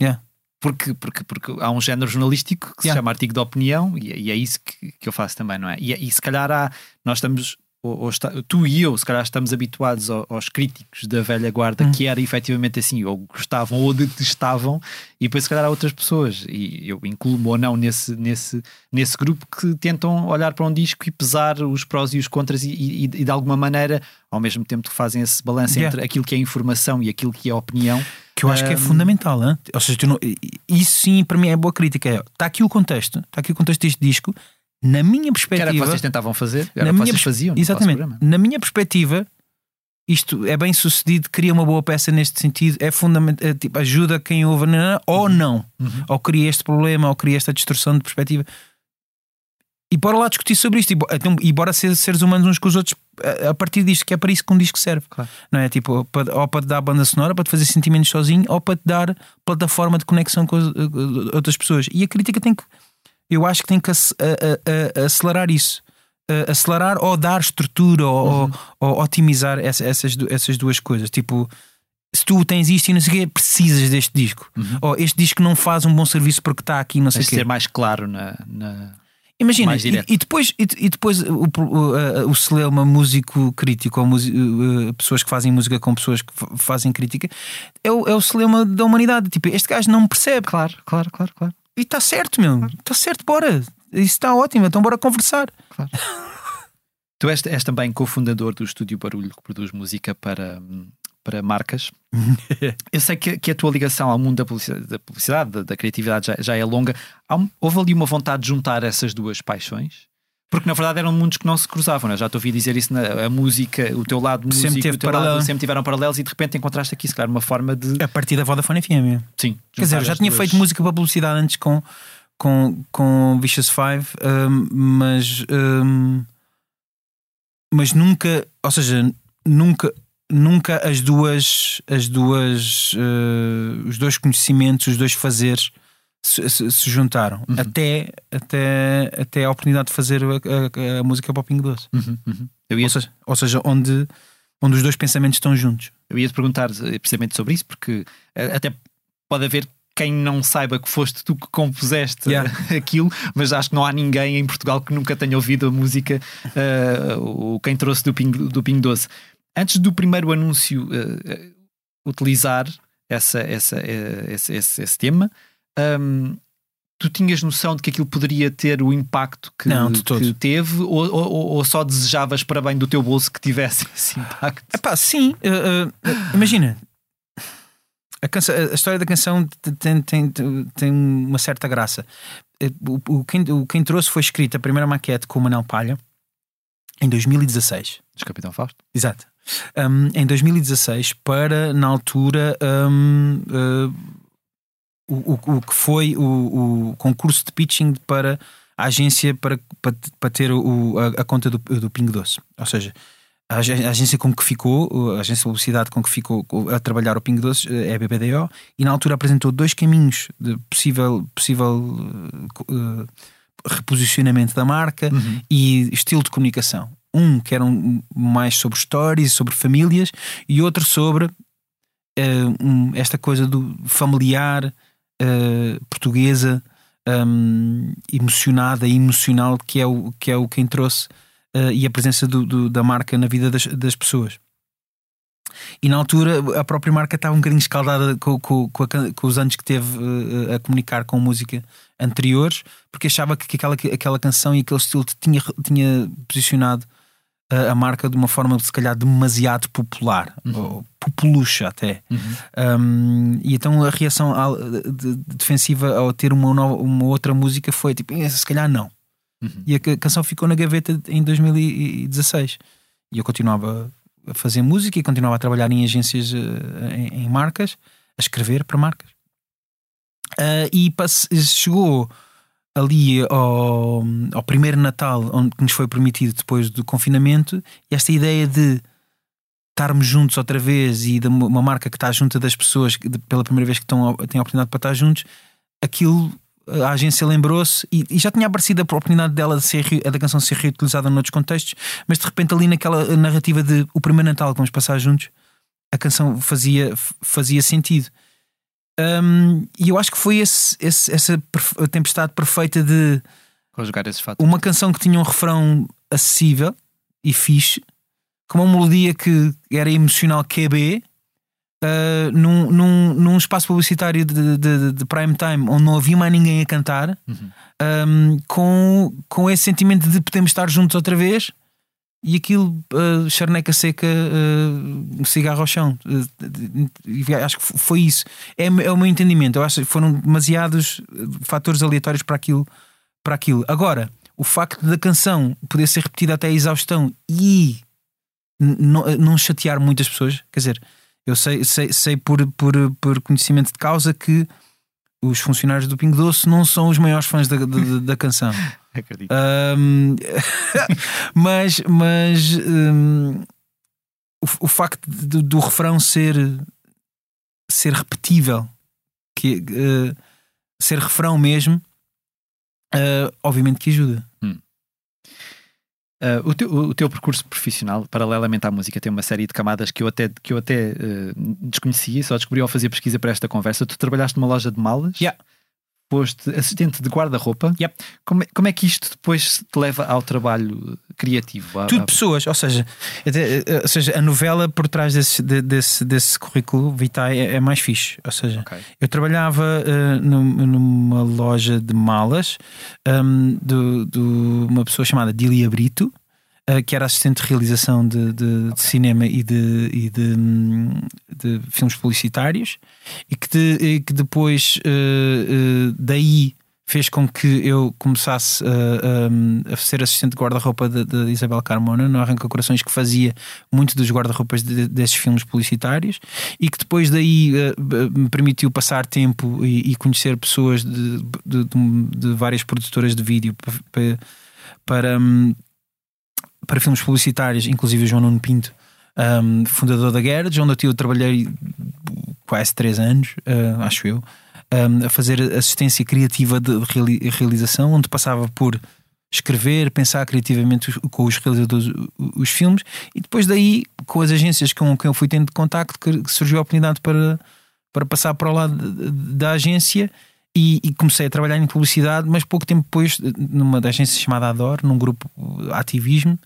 Yeah. Porque, porque, porque há um género jornalístico que se Yeah. chama artigo de opinião e, é- e é isso que, que eu faço também, não é? E, e se calhar há, nós estamos, ou, ou está- tu e eu, se calhar estamos habituados ao- aos críticos da velha guarda Hum. que era efetivamente assim, ou gostavam ou detestavam, e depois se calhar há outras pessoas, e eu incluo-me ou não nesse, nesse, nesse grupo que tentam olhar para um disco e pesar os prós e os contras e, e- e de alguma maneira, ao mesmo tempo que fazem esse balanço Yeah. entre aquilo que é informação e aquilo que é opinião. Que eu acho que é fundamental, hein? ou seja, não- isso sim para mim é boa crítica. Está aqui o contexto, está aqui o contexto deste disco. Na minha Que era perspectiva, o que vocês tentavam fazer, era na o que minha vocês faziam Exatamente. Na minha perspectiva, isto é bem sucedido, cria uma boa peça neste sentido, é fundamental, é, tipo, ajuda quem ouve ou não, Uhum. ou cria este problema, ou cria esta distorção de perspectiva. E bora lá discutir sobre isto. E, então, e bora ser seres humanos uns com os outros a, a partir disto, que é para isso que um disco serve. Claro. Não é? Tipo, para- ou para te dar banda sonora, para te fazer sentimentos sozinho, ou para te dar plataforma de conexão com as, eh, outras pessoas. E a crítica tem que. Eu acho que tem que acelerar isso. Eh, acelerar ou dar estrutura ou, ou- ou otimizar essa- essas, essas duas coisas. Tipo, se tu tens isto e não sei o quê, precisas deste disco. Ou este disco não faz um bom serviço porque está aqui, não sei o quê. ser mais claro na. na- Imagina, e, e depois, e, e depois o, o, o Celema, músico crítico, ou musi- uh, pessoas que fazem música com pessoas que fa- fazem crítica, é o, é o Celema da humanidade. Tipo, este gajo não me percebe. Claro, claro, claro, claro. E está certo, meu. Está certo, bora. Isso está ótimo, então bora conversar. Tu és, és também cofundador do Estúdio Barulho, que produz música para, para marcas. Eu sei que, que a tua ligação ao mundo da publicidade, da, publicidade, da, da criatividade já, já é longa. Há houve ali uma vontade de juntar essas duas paixões? Porque na verdade eram mundos que não se cruzavam, né? já te ouvi dizer isso na a música, o teu lado músico, Sempre teve paralelo. lado sempre tiveram paralelos e de repente encontraste aqui, se calhar, uma forma de. A partir da Vodafone FM. Sim, Quer dizer, eu já tinha duas- feito música para publicidade antes com, com, com Vicious Five, hum, mas, hum, mas nunca, ou seja, nunca, nunca as duas, as duas, eh, os dois conhecimentos, os dois fazeres se, se- se juntaram Uhum. até, até, até a oportunidade de fazer a, a- a música para o Pingo Doce. Uhum, uhum. Eu ia Ou seja, ou seja onde, onde os dois pensamentos estão juntos. Eu ia te perguntar eh, precisamente sobre isso, porque eh, até pode haver quem não saiba que foste tu que compuseste Yeah. aquilo, mas acho que não há ninguém em Portugal que nunca tenha ouvido a música, eh, o quem trouxe do Pingo, do Pingo Doce. Antes do primeiro anúncio eh, eh, utilizar essa, essa, eh, esse, esse, esse tema, hum, tu tinhas noção de que aquilo poderia ter o impacto que, Não, que teve, ou, ou, ou só desejavas para bem do teu bolso que tivesse esse impacto? Epá, sim, uh, uh, imagina. A, canção- a história da canção te- tem, tem, tem uma certa graça. Uh, O, o, quem, o quem trouxe foi escrita a primeira maquete com o Manel Palha em 2016. Dos Capitão Fausto? Exato. Um, em 2016, para na altura um, uh, o, o, o que foi o, o concurso de pitching para a agência para, para, para ter o, a, a conta do, do Pingo Doce. Ou seja, a, ag- a agência com que ficou, a agência de publicidade com que ficou a trabalhar o Pingo Doce é a BBDO e na altura apresentou dois caminhos de possível, possível uh, uh, reposicionamento da marca e estilo de comunicação. Um que era um, mais sobre stories, sobre famílias, e outro sobre eh, um, esta coisa do familiar, eh, portuguesa, hum, emocionada e emocional, que é o, que é o quem trouxe eh, e a presença do- do- da marca na vida das, das pessoas. E na altura a própria marca estava um bocadinho escaldada com, com- com a com os anos que teve eh, a comunicar com música anteriores, porque achava que aquela, aquela canção e aquele estilo tinha, tinha posicionado a, marca de uma forma se calhar demasiado popular, ou populucha até. Um, e então a reação de- de- defensiva ao ter uma, nova- uma outra música foi tipo, "Eh, se calhar não. E a ca- canção ficou na gaveta em 2016. E eu continuava a fazer música e continuava a trabalhar em agências, eh, em, em marcas, a escrever para marcas. Ah, e chegou ali ao, ao primeiro Natal, onde nos foi permitido depois do confinamento, esta ideia de estarmos juntos outra vez e de uma marca que está junto das pessoas de- pela primeira vez que estão, têm a oportunidade para estar juntos, aquilo a agência lembrou-se e, e já tinha aparecido a oportunidade dela de ser, da canção ser reutilizada noutros contextos, mas de repente ali naquela narrativa de o primeiro Natal que vamos passar juntos, a canção fazia, fazia sentido. Um, e eu acho que foi esse, esse- essa tempestade perfeita de Conjugar esses fatores. uma canção que tinha um refrão acessível e fixe, com uma melodia que era emocional QB, uh, num, num, num espaço publicitário de, de, de prime time onde não havia mais ninguém a cantar, um, com, com esse sentimento de podemos estar juntos outra vez. E aquilo, uh, charneca seca, uh, cigarro ao chão. Uh, acho que foi isso. É, é o meu entendimento. Eu acho que foram demasiados fatores aleatórios para aquilo, para aquilo. Agora, o facto da canção poder ser repetida até a exaustão e não chatear muitas pessoas, quer dizer, eu sei, sei, sei por, por, por conhecimento de causa que os funcionários do Pingo Doce não são os maiores fãs da, da, da canção. Acredito. Um, mas mas um, o, o facto do, do refrão ser ser repetível, que, uh, ser refrão mesmo, uh, obviamente que ajuda. Uh, o, teu, o teu percurso profissional, paralelamente à música, tem uma série de camadas que eu até, que eu até uh, desconhecia, só descobri ao fazer pesquisa para esta conversa. Tu trabalhaste numa loja de malas, Yeah. Foste assistente de guarda-roupa. Yep. Como, é, como é que isto depois te leva ao trabalho criativo? À- Tudo à- pessoas, ou seja, até, eh, ou seja, a novela por trás desse, de- desse, desse currículo vitae é, é mais fixe. Ou seja, Ok. eu trabalhava eh, num- numa loja de malas um, de, de uma pessoa chamada Dilia Brito. Eh, que era assistente de realização de, de- de cinema e, de, e de, hum, filmes publicitários, e que, e que depois eh, eh, daí fez com que eu começasse a, a- a ser assistente de guarda-roupa de Isabel Carmona. No Arranca Corações, que fazia muito dos guarda-roupas de- desses filmes publicitários, e que depois daí b- me permitiu passar tempo e, e conhecer pessoas de, de- de- várias produtoras de vídeo pa- pa- para, hum, para filmes publicitários, inclusive o João Nuno Pinto. hum, fundador da Garage, onde eu trabalhei quase três anos, eh, acho eu, um, a fazer assistência criativa de reali- realização, onde passava por escrever, pensar criativamente com os realizadores os filmes e depois daí, com as agências com quem eu fui tendo contacto, que surgiu a oportunidade para, para passar para o lado da agência e, e comecei a trabalhar em publicidade, mas pouco tempo depois, numa agência chamada Ador, num grupo uh, ativismo,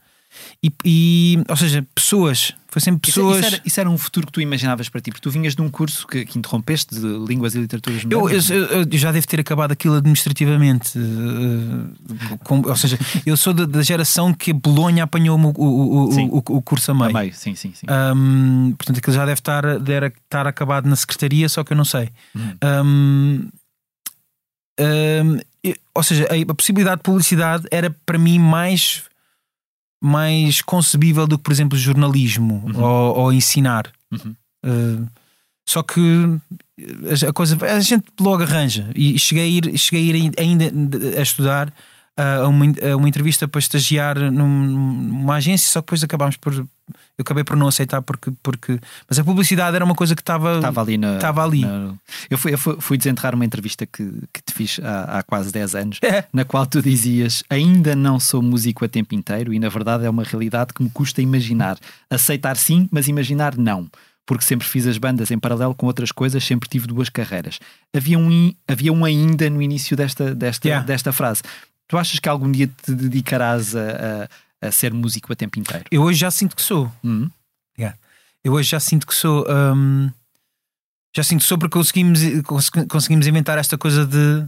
e, e- ou seja, pessoas, foi sempre Isso, pessoas. isso era, isso era um futuro que tu imaginavas para ti, porque tu vinhas de um curso que, que interrompeste de línguas e literaturas Eu, modernas. eu- eu- eu já devo ter acabado aquilo administrativamente. eh, com- ou seja, eu sou da, da geração que Bolonha apanhou-me o, o, o, o, curso a meio. A meio, sim, sim, sim. Ahm, portanto, aquilo já deve estar, deve estar acabado na secretaria, só que eu não sei. Hum. Ahm, eu- ou seja, a, a possibilidade de publicidade era para mim mais, mais concebível do que, por exemplo, jornalismo Uhum. ou, ou ensinar. Uhum. Uh, só que a coisa a gente logo arranja e cheguei a ir, cheguei a ir ainda a estudar a uma, a uma entrevista para estagiar num- numa agência, só que depois acabámos por eu acabei por não aceitar porque, porque mas a publicidade era uma coisa que estava Estava ali na. Estava ali. na- eu, fui, eu fui, desenterrar uma entrevista que, que te fiz há, há quase 10 anos, É. na qual tu dizias: Ainda não sou músico a tempo inteiro, e na verdade é uma realidade que me custa imaginar. Aceitar sim, mas imaginar não. Porque sempre fiz as bandas em paralelo com outras coisas, sempre tive duas carreiras. Havia um, havia um ainda no início desta, desta, Yeah. desta frase. Tu achas que algum dia te dedicarás a, a, a ser músico a tempo inteiro? eu hoje já sinto que sou Hum? eu hoje já sinto que sou hum, já sinto que sou porque conseguimos, consegui- conseguimos inventar esta coisa de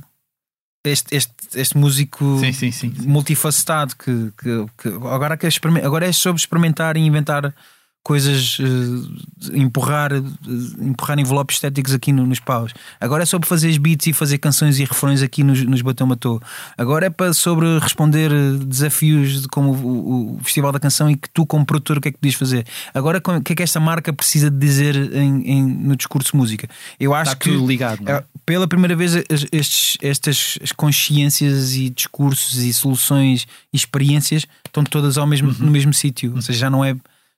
este, este, este músico Sim, sim, sim. multifacetado que, que, que agora, que agora é sobre experimentar e inventar coisas, eh, empurrar, eh, empurrar envelopes estéticos aqui no- nos paus. Agora é sobre fazer os beats e fazer canções e refrões aqui nos, nos Bateu Matou. Agora é para sobre responder eh, desafios de como o, o Festival da Canção e que tu, como produtor, o que é que podias fazer? Agora, o que é que esta marca precisa de dizer em, em- no discurso música? Eu acho Está que ligado, é? é, pela primeira vez estes, estas consciências e discursos e soluções e experiências estão todas ao mesmo, no mesmo sítio. Ou seja, já não é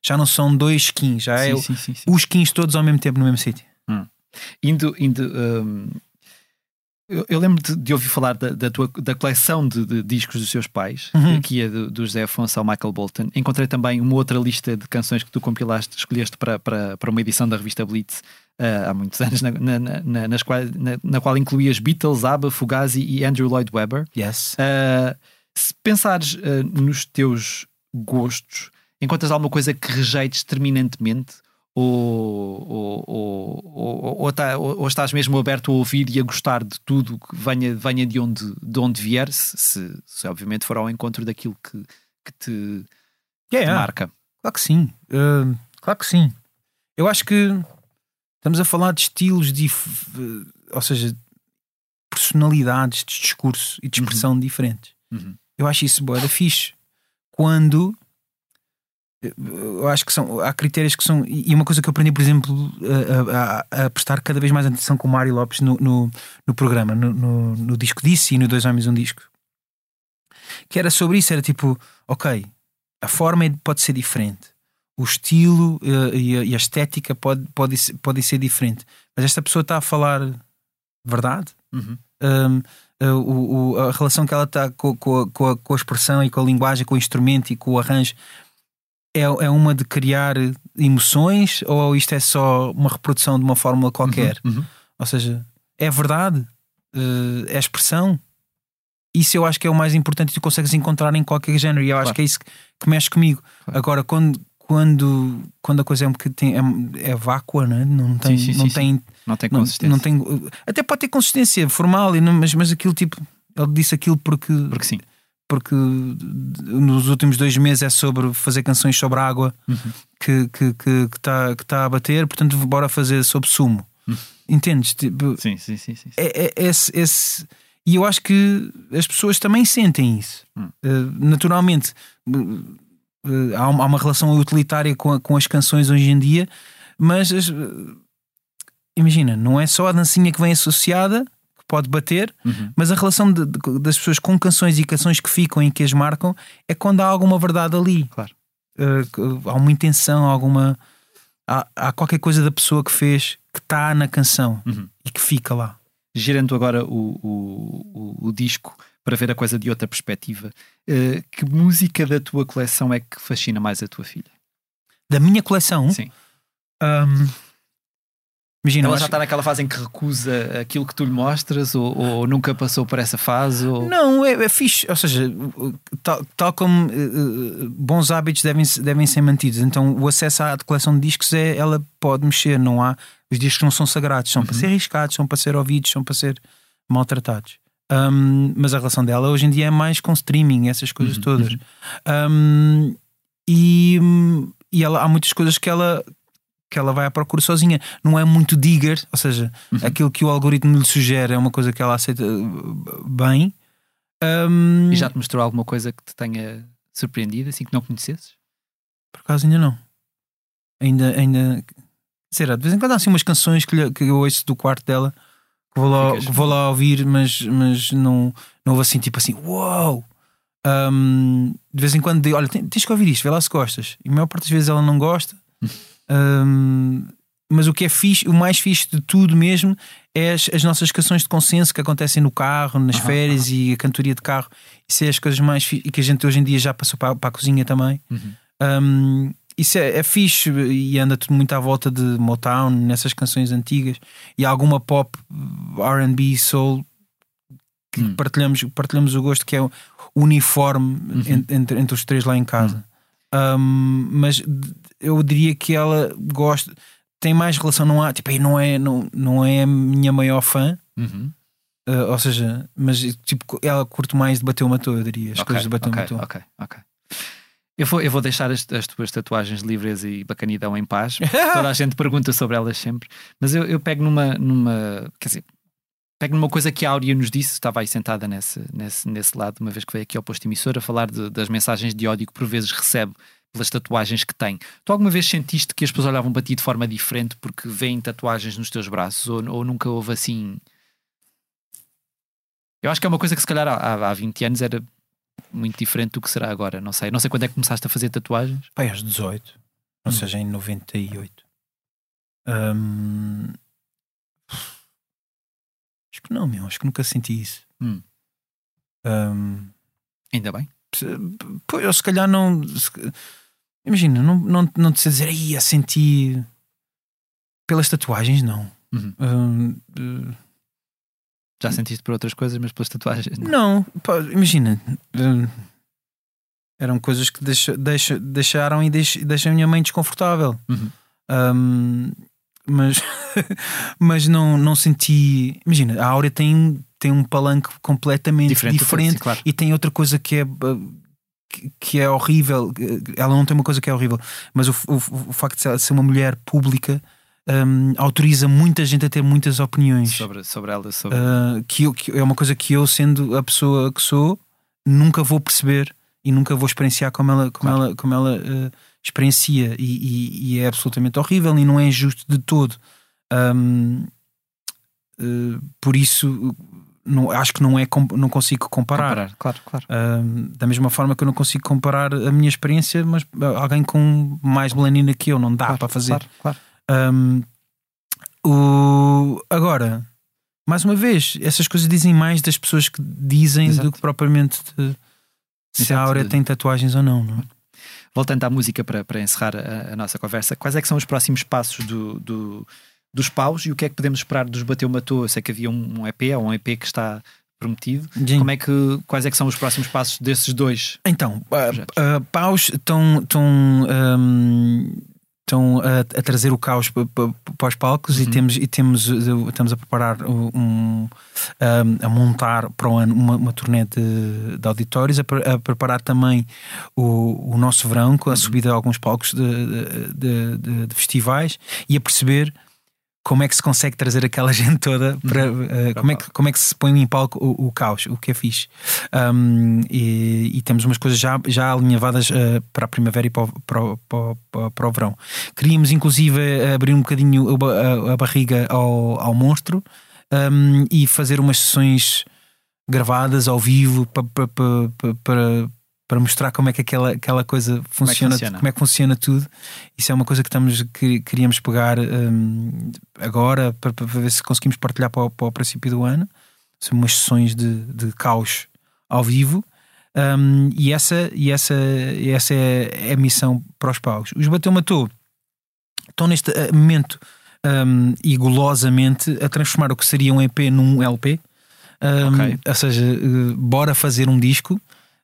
já não são dois skins, já é Sim, o- sim, sim, os skins todos ao mesmo tempo no mesmo sítio. Indo, indo hum, eu, eu lembro de, de ouvir falar da, da, tua, da coleção de, de discos dos seus pais, Uhum. que é do, do José Afonso ao Michael Bolton. Encontrei também uma outra lista de canções que tu compilaste, escolheste para, para, para uma edição da revista Blitz ah, há muitos anos, na, na, na, nas qual, na, na qual incluías Beatles, ABBA, Fugazi e Andrew Lloyd Webber. Yes. Uh, se pensares uh, nos teus gostos, encontras alguma coisa que rejeites terminantemente? Ou, ou, ou, tá- ou- ou estás mesmo aberto a ouvir e a gostar de tudo que venha, venha de, onde, de onde vier, se, se, obviamente for ao encontro daquilo que, que te, te Yeah, yeah. marca? Claro que sim. Uh, claro que sim. Eu acho que estamos a falar de estilos, dif- uh, ou seja, personalidades de discurso e de expressão diferentes. Uhum. Eu acho isso boa da fixe. Quando eu acho que são, há critérios que são. E uma coisa que eu aprendi, por exemplo, a, a, a prestar cada vez mais atenção com o Mário Lopes no, no, no programa, no, no, no, disco Disse e no Dois Homens um Disco, que era sobre isso: era tipo, ok, a forma é, pode ser diferente, o estilo uh, e, a, e, a, estética pode, pode, pode ser diferente, mas esta pessoa está a falar verdade. Uhum. Um, o, o, a relação que ela está com, com, a, com, a, com a expressão e com a linguagem, com o instrumento e com o arranjo é, é uma de criar emoções ou isto é só uma reprodução de uma fórmula qualquer? Uhum, uhum. Ou seja, é verdade? Uh, é expressão? Isso eu acho que é o mais importante e tu consegues encontrar em qualquer género e eu claro. acho que é isso que, que mexe comigo. Claro. Agora, quando, quando, quando a coisa é um bocadinho é, é vácua, né? não tem, sim, sim, não, sim, tem não tem consistência. Não, não tem, até pode ter consistência formal, mas, mas aquilo tipo, ele disse aquilo porque, porque sim porque nos últimos dois meses é sobre fazer canções sobre água uhum. que está que, que, que tá, que tá a bater, portanto, bora fazer sobre sumo. Uhum. Entendes? Tipo, sim, sim, sim. sim, sim. É, é, esse, esse, e eu acho que as pessoas também sentem isso. Uhum. Uh, naturalmente, uh, há, uma, há, uma, relação utilitária com, a, com as canções hoje em dia, mas as, imagina, não é só a dancinha que vem associada pode bater, uhum. mas a relação de, de, das pessoas com canções e canções que ficam e que as marcam é quando há alguma verdade ali. Claro. Uh, há uma intenção, alguma. Há, há, qualquer coisa da pessoa que fez que está na canção uhum. e que fica lá. Girando agora o, o, o, o disco para ver a coisa de outra perspectiva, uh, que música da tua coleção é que fascina mais a tua filha? Da minha coleção? Sim. Um, Imagina, ela acho... já está naquela fase em que recusa aquilo que tu lhe mostras ou, ou nunca passou por essa fase? Ou... Não, é, é fixe. Ou seja, tal, tal como uh, bons hábitos devem, devem ser mantidos. Então, o acesso à coleção de discos é ela pode mexer. Não há. Os discos não são sagrados, são uhum. para ser arriscados, são para ser ouvidos, são para ser maltratados. Um, mas a relação dela hoje em dia é mais com streaming, essas coisas uhum. todas. Uhum. Um, e, e ela, há muitas coisas que ela que ela vai à procura sozinha. Não é muito digger, ou seja, uhum. aquilo que o algoritmo lhe sugere é uma coisa que ela aceita uh, bem. Um... E já te mostrou alguma coisa que te tenha surpreendido, assim que não conhecesses? Por acaso ainda não. Ainda, ainda. Será, de vez em quando há assim umas canções que, lhe, que eu ouço do quarto dela que vou lá, que vou lá ouvir, mas, mas não, não houve assim tipo assim, uau! Um, de vez em quando digo, olha, tens que ouvir isto, vê lá se gostas. E a maior parte das vezes ela não gosta. Um, mas o que é fixe, o mais fixe de tudo mesmo é as, as nossas canções de consenso que acontecem no carro, nas férias e a cantoria de carro. Isso é as coisas mais fixe e que a gente hoje em dia já passou para, para a cozinha também. Uhum. Um, isso é, é fixe e anda tudo muito à volta de Motown, nessas canções antigas e alguma pop, RB, soul que uhum. partilhamos, partilhamos o gosto que é uniforme uhum. entre, entre os três lá em casa. Um, mas eu diria que ela gosta, tem mais relação, não há, tipo, não é, não, não é a minha maior fã. Uhum. Uh, ou seja, mas tipo, ela curte mais de bater o matou, eu diria. As okay, coisas de bater okay, o matou. Ok, ok. Eu vou, eu vou deixar as, as tuas tatuagens livres e bacanidão em paz. Toda a gente pergunta sobre elas sempre. Mas eu, eu pego numa, numa. Quer dizer, pego numa coisa que a Áurea nos disse, estava aí sentada nesse, nesse, nesse lado, uma vez que veio aqui ao posto emissor, a falar de, das mensagens de ódio que por vezes recebe pelas tatuagens que tem. Tu alguma vez sentiste que as pessoas olhavam para ti de forma diferente porque veem tatuagens nos teus braços ou, ou nunca houve assim. Eu acho que é uma coisa que se calhar há, há 20 anos era muito diferente do que será agora. Não sei. Não sei quando é que começaste a fazer tatuagens. Pai, aos 18. Ou hum. seja, em 98. Hum... Acho que não, meu. Acho que nunca senti isso. Hum. Um... Ainda bem. Pô, eu se calhar não. Imagina, não, não, não te sei dizer aí a sentir pelas tatuagens, não. Uhum. uh, Já sentiste por outras coisas, mas pelas tatuagens? Não, não pá, imagina. Uh, eram coisas que deixa, deixa, deixaram e deix, deixam a minha mãe desconfortável. Uhum. Um, mas, mas não, não senti. Imagina, a Áurea tem tem um palanque completamente diferente, diferente claro. e tem outra coisa que é que é horrível. Ela não tem uma coisa que é horrível, mas o, o, o facto de ela ser uma mulher pública um, autoriza muita gente a ter muitas opiniões sobre, sobre ela. Sobre... Uh, que, eu, que, é uma coisa que eu, sendo a pessoa que sou, nunca vou perceber e nunca vou experienciar como ela, como ela, como ela uh, experiencia e, e, e, é absolutamente horrível e não é injusto de todo. Um, uh, por isso não, acho que não é não consigo comparar. comparar claro, claro. Um, da mesma forma que eu não consigo comparar a minha experiência, mas alguém com mais melanina que eu não dá claro, para fazer. Claro, claro. Um, o, agora, mais uma vez, essas coisas dizem mais das pessoas que dizem Exato. do que propriamente de, se a Áurea tem tatuagens ou não. não é? Voltando à música para, para encerrar a, a, nossa conversa, quais é que são os próximos passos do, do, dos paus e o que é que podemos esperar dos Bateu Matou? Eu sei que havia um, um EP ou um EP que está prometido. Sim. Como é que, quais é que são os próximos passos desses dois? Então, uh, uh, paus estão. estão um, estão a, a, trazer o caos para, os palcos uhum. e temos e temos estamos a preparar um, um a montar para o ano uma, uma turnê de, de auditórios a, a, preparar também o, o nosso verão com a uhum. subida a alguns palcos de, de, de, de festivais e a perceber como é que se consegue trazer aquela gente toda para uh, como, é que, como é que se põe em palco o, o caos, o que é fixe. Um, e, e, temos umas coisas já, já alinhavadas uh, para a primavera e para o, para, o, para, o, verão. Queríamos, inclusive, abrir um bocadinho a, a, a barriga ao, ao monstro um, e fazer umas sessões gravadas ao vivo para, para, para, para mostrar como é que aquela, aquela coisa funciona como, é funciona, como é que funciona tudo. Isso é uma coisa que estamos que queríamos pegar um, agora para, para, ver se conseguimos partilhar para o, para o princípio do ano. São umas sessões de, de caos ao vivo. Um, e essa, e essa, essa é, é a missão para os paus. Os Bateu Matou estão neste eh, momento um, e golosamente a transformar o que seria um EP num LP. Um, okay. Ou seja, uh, bora fazer um disco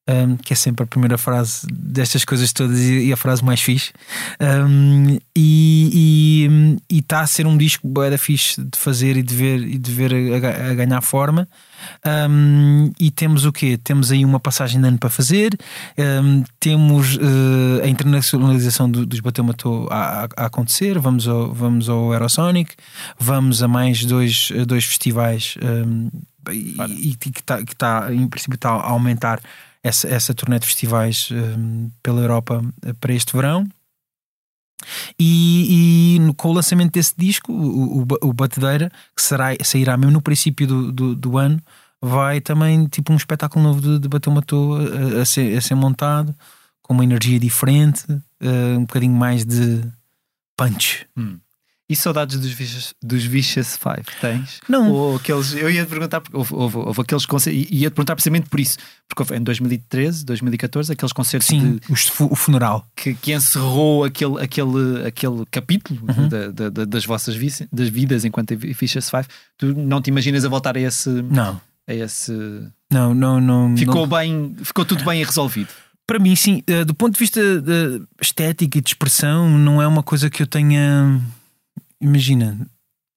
um, que é sempre a primeira frase destas coisas todas e, a frase mais fixe. Um, e está a ser um disco da fixe de fazer e de ver, e de ver a, a ganhar forma. Um, e temos o quê? Temos aí uma passagem de ano para fazer, temos uh, a internacionalização do, dos Bateu Matou a, a, acontecer. Vamos ao, vamos ao Aerosonic, vamos a mais dois, dois festivais. e, e que está, tá, em princípio, está a aumentar essa, essa turnê de festivais um, pela Europa eh, para este verão. E, e, com o lançamento desse disco, o, o, o Batedeira, que será, sairá mesmo no princípio do, do, do ano, vai também tipo um espetáculo novo de, de Bateu Matou a, a, ser, a ser montado, com uma energia diferente, uh, um bocadinho mais de punch. Hum. E saudades dos Vicious, dos Vicious Five tens? Não. Ou aqueles, eu ia te perguntar, houve, houve, houve aqueles concertos, ia te perguntar precisamente por isso, porque houve em 2013, 2014, aqueles concertos Sim, de, o funeral que, que encerrou aquele, aquele, aquele capítulo uhum. da, da, das vossas das vidas enquanto Vicious Five. Tu não te imaginas a voltar a esse. Não. A esse. Não, não, não. Ficou não. bem, ficou tudo bem resolvido. Para mim, sim, eh, do ponto de vista de estética e de expressão, não é uma coisa que eu tenha imagina,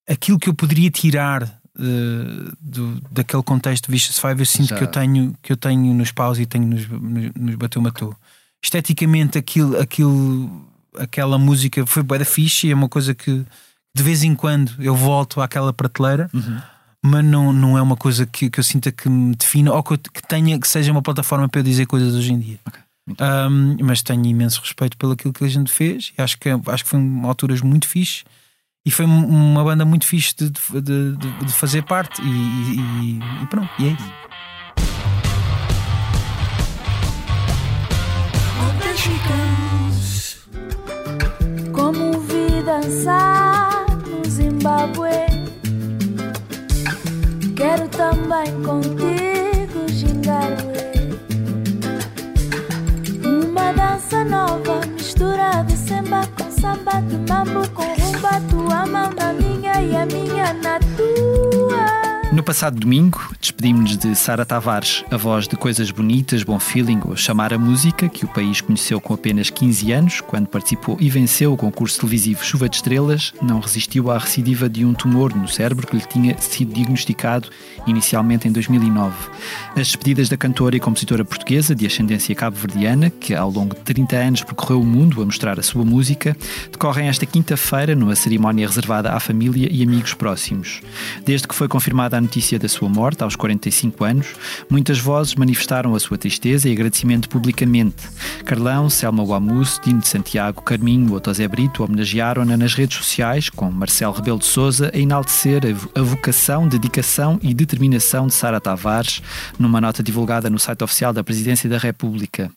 aquilo que eu poderia tirar uh, do, daquele contexto de Vicious Five, eu sinto que eu, tenho, que eu tenho nos paus e tenho nos, nos, nos Bateu Matou. Esteticamente, aquilo, aquilo, aquela música foi bué da fixe, é uma coisa que de vez em quando eu volto àquela prateleira. Uhum. Mas não, não é uma coisa que, que eu sinta que me defina ou que, eu, que tenha que seja uma plataforma para eu dizer coisas hoje em dia. Okay. Um, mas tenho imenso respeito pelo aquilo que a gente fez e acho que, acho que foi uma alturas muito fixe e foi uma banda muito fixe de, de, de, de fazer parte. E, e, e, pronto, e é isso. Como vi dançar no Zimbábue, quero também contigo Gingarwe. Uma dança nova, mistura de samba com samba, de mambo com rumba, tua mão na minha e a minha na tua. No passado domingo, despedimos-nos de Sara Tavares, a voz de Coisas Bonitas, Bom Feeling ou Chamar a Música, que o país conheceu com apenas 15 anos, quando participou e venceu o concurso televisivo Chuva de Estrelas, não resistiu à recidiva de um tumor no cérebro que lhe tinha sido diagnosticado inicialmente em 2009. As despedidas da cantora e compositora portuguesa, de ascendência cabo-verdiana, que ao longo de 30 anos percorreu o mundo a mostrar a sua música, decorrem esta quinta-feira numa cerimónia reservada à família e amigos próximos. Desde que foi confirmada a notícia da sua morte, aos 45 anos, muitas vozes manifestaram a sua tristeza e agradecimento publicamente. Carlão, Selma Wamus, Dino de Santiago, Carminho ou Brito homenagearam-na nas redes sociais, com Marcelo Rebelo de Souza a enaltecer a vocação, dedicação e determinação de Sara Tavares, numa nota divulgada no site oficial da Presidência da República.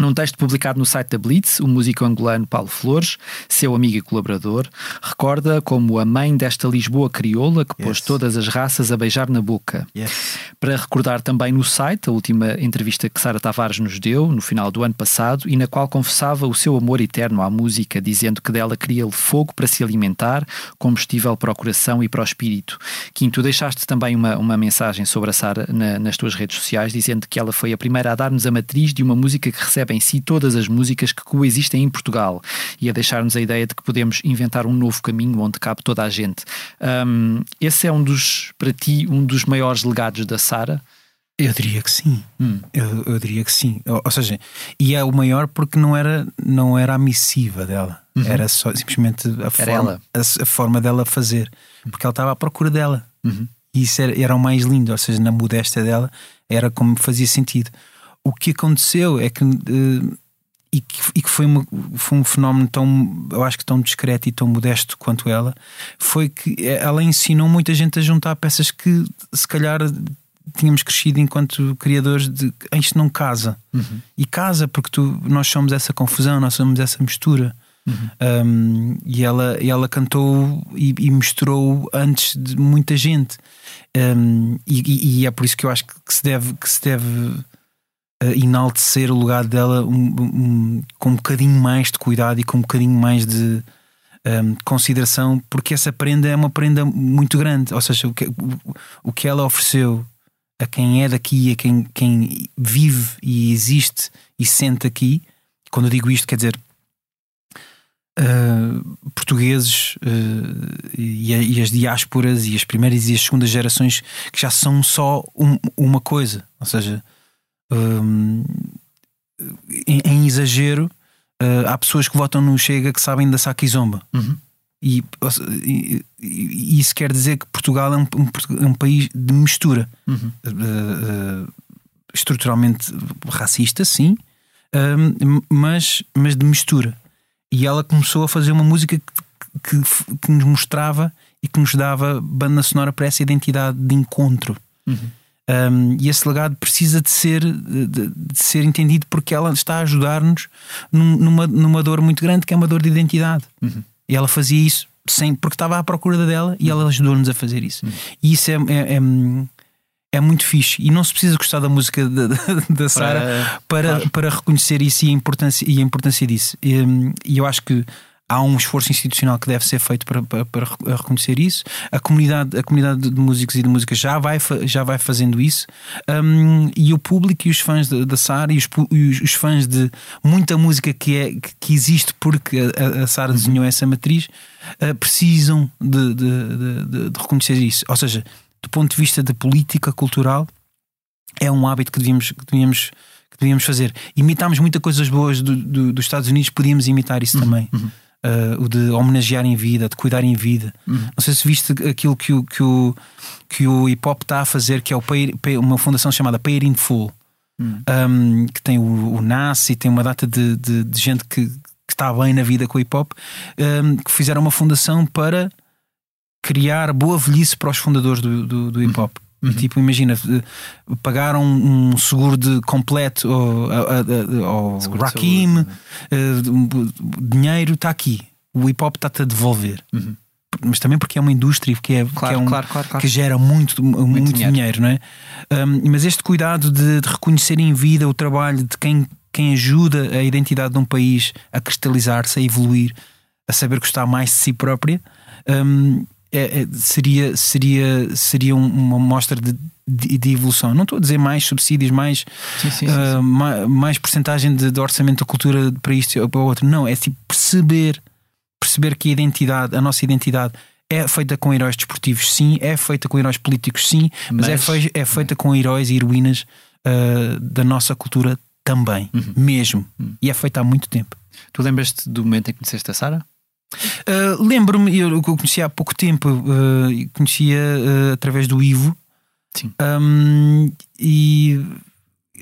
Num texto publicado no site da Blitz, o músico angolano Paulo Flores, seu amigo e colaborador, recorda como a mãe desta Lisboa crioula que pôs Yes. todas as raças a beijar na boca. Yes. Para recordar também no site a última entrevista que Sara Tavares nos deu, no final do ano passado, e na qual confessava o seu amor eterno à música, dizendo que dela queria fogo para se alimentar, combustível para o coração e para o espírito. Quinto, deixaste também uma, uma mensagem sobre a Sara na- nas tuas redes sociais, dizendo que ela foi a primeira a dar-nos a matriz de uma música que recebe em si todas as músicas que coexistem em Portugal e a deixar-nos a ideia de que podemos inventar um novo caminho onde cabe toda a gente. Hum, esse é um dos, para ti, um dos maiores legados da Sara? Eu diria que sim. Hum. Eu, eu diria que sim. Ou, ou seja, e é o maior porque não era, não era a missiva dela. Era só simplesmente a forma. A, a forma dela fazer. Porque ela estava à procura dela. Uhum. E isso era, era o mais lindo. Ou seja, na modéstia dela era como fazia sentido. O que aconteceu é que. eh, e que, e que foi, uma- foi um fenómeno tão, eu acho que tão discreto e tão modesto quanto ela, foi que ela ensinou muita gente a juntar peças que se calhar tínhamos crescido enquanto criadores de "Ah, isto não casa. E casa porque tu, nós somos essa confusão, nós somos essa mistura. Um, e, ela, e ela cantou e, e misturou antes de muita gente. Um, e, e- e é por isso que eu acho que se deve, que se deve uh, enaltecer o lugar dela um- um- com um bocadinho mais de cuidado e com um bocadinho mais de um, consideração, porque essa prenda é uma prenda muito grande. Ou seja, o que, o, o que ela ofereceu a quem é daqui, a quem, quem vive e existe e sente aqui. Quando eu digo isto, quer dizer uh, portugueses uh, e, e as diásporas e as primeiras e as segundas gerações que já são só um- uma coisa, ou seja, um, em, em exagero, uh, há pessoas que votam no Chega que sabem da Saquizomba. Uhum. E, ou se- e- e- e isso quer dizer que Portugal é um, um- um país de mistura Uhum. uh, uh, estruturalmente racista, sim, mas, mas de mistura. E ela começou a fazer uma música que, que, que nos mostrava e que nos dava banda sonora para essa identidade de encontro. Uhum. Um, e esse legado precisa de ser, de, de ser entendido porque ela está a ajudar-nos num- numa, numa dor muito grande que é uma dor de identidade. Uhum. E ela fazia isso sem, porque estava à procura dela e ela ajudou-nos a fazer isso. E isso é, é, é, é muito fixe. E não se precisa gostar da música da, da, Sara para, claro. para reconhecer isso e a importância, e a importância disso. E, hum, e eu acho que há um esforço institucional que deve ser feito para, para, para re- reconhecer isso. A comunidade, a comunidade de músicos e de música já vai, já vai fazendo isso. Hum, e o público e os fãs da, Sara e, os, e os- fãs de muita música que, é, que- existe porque a, a Sara desenhou essa matriz uh, precisam de, de- de- de- reconhecer isso. Ou seja, do ponto de vista da política cultural, é um hábito que devíamos, que devíamos, que devíamos fazer. Imitámos muitas coisas boas do- do- dos Estados Unidos, podíamos imitar isso também. Uh, o de homenagear em vida, de cuidar em vida. Não sei se viste aquilo que o, que o, que o hip hop está a fazer, que é o Pay- Pay- uma fundação chamada Pay It in Full, um, que tem o, o NAS e tem uma data de, de- de gente que, que está bem na vida com o hip hop, um, que fizeram uma fundação para criar boa velhice para os fundadores do, do, do hip hop. E, Tipo, imagina, pagaram um seguro de completo Seguro de Rakim, eh, dinheiro está aqui, o hip hop está-te a devolver. Uhum. Mas também porque é uma indústria porque é, Claro, é um, claro, claro, que gera muito, muito, dinheiro. dinheiro. não é? Um, mas este cuidado de, de reconhecer em vida o trabalho de quem, quem ajuda a identidade de um país a cristalizar-se, a evoluir, a saber gostar mais de si própria, um, é- é- seria, seria, seria um- uma mostra de, de, de evolução. Não estou a dizer mais subsídios, mais, Sim, sim, sim, ah, ma- mais porcentagem de, de orçamento da cultura para isto ou para o outro. Não, é tipo perceber, perceber que a identidade, a nossa identidade é feita com heróis desportivos, sim, é feita com heróis políticos, sim, mas, é, Mas- fei- é feita com heróis e heroínas ah, da nossa cultura também, Uhum. mesmo. E é feita há muito tempo. Tu lembras-te do momento em que conheceste a Sara? Uh, Lembro-me, eu eu conhecia há pouco tempo, uh, conhecia uh, através do Ivo. Sim. Um, e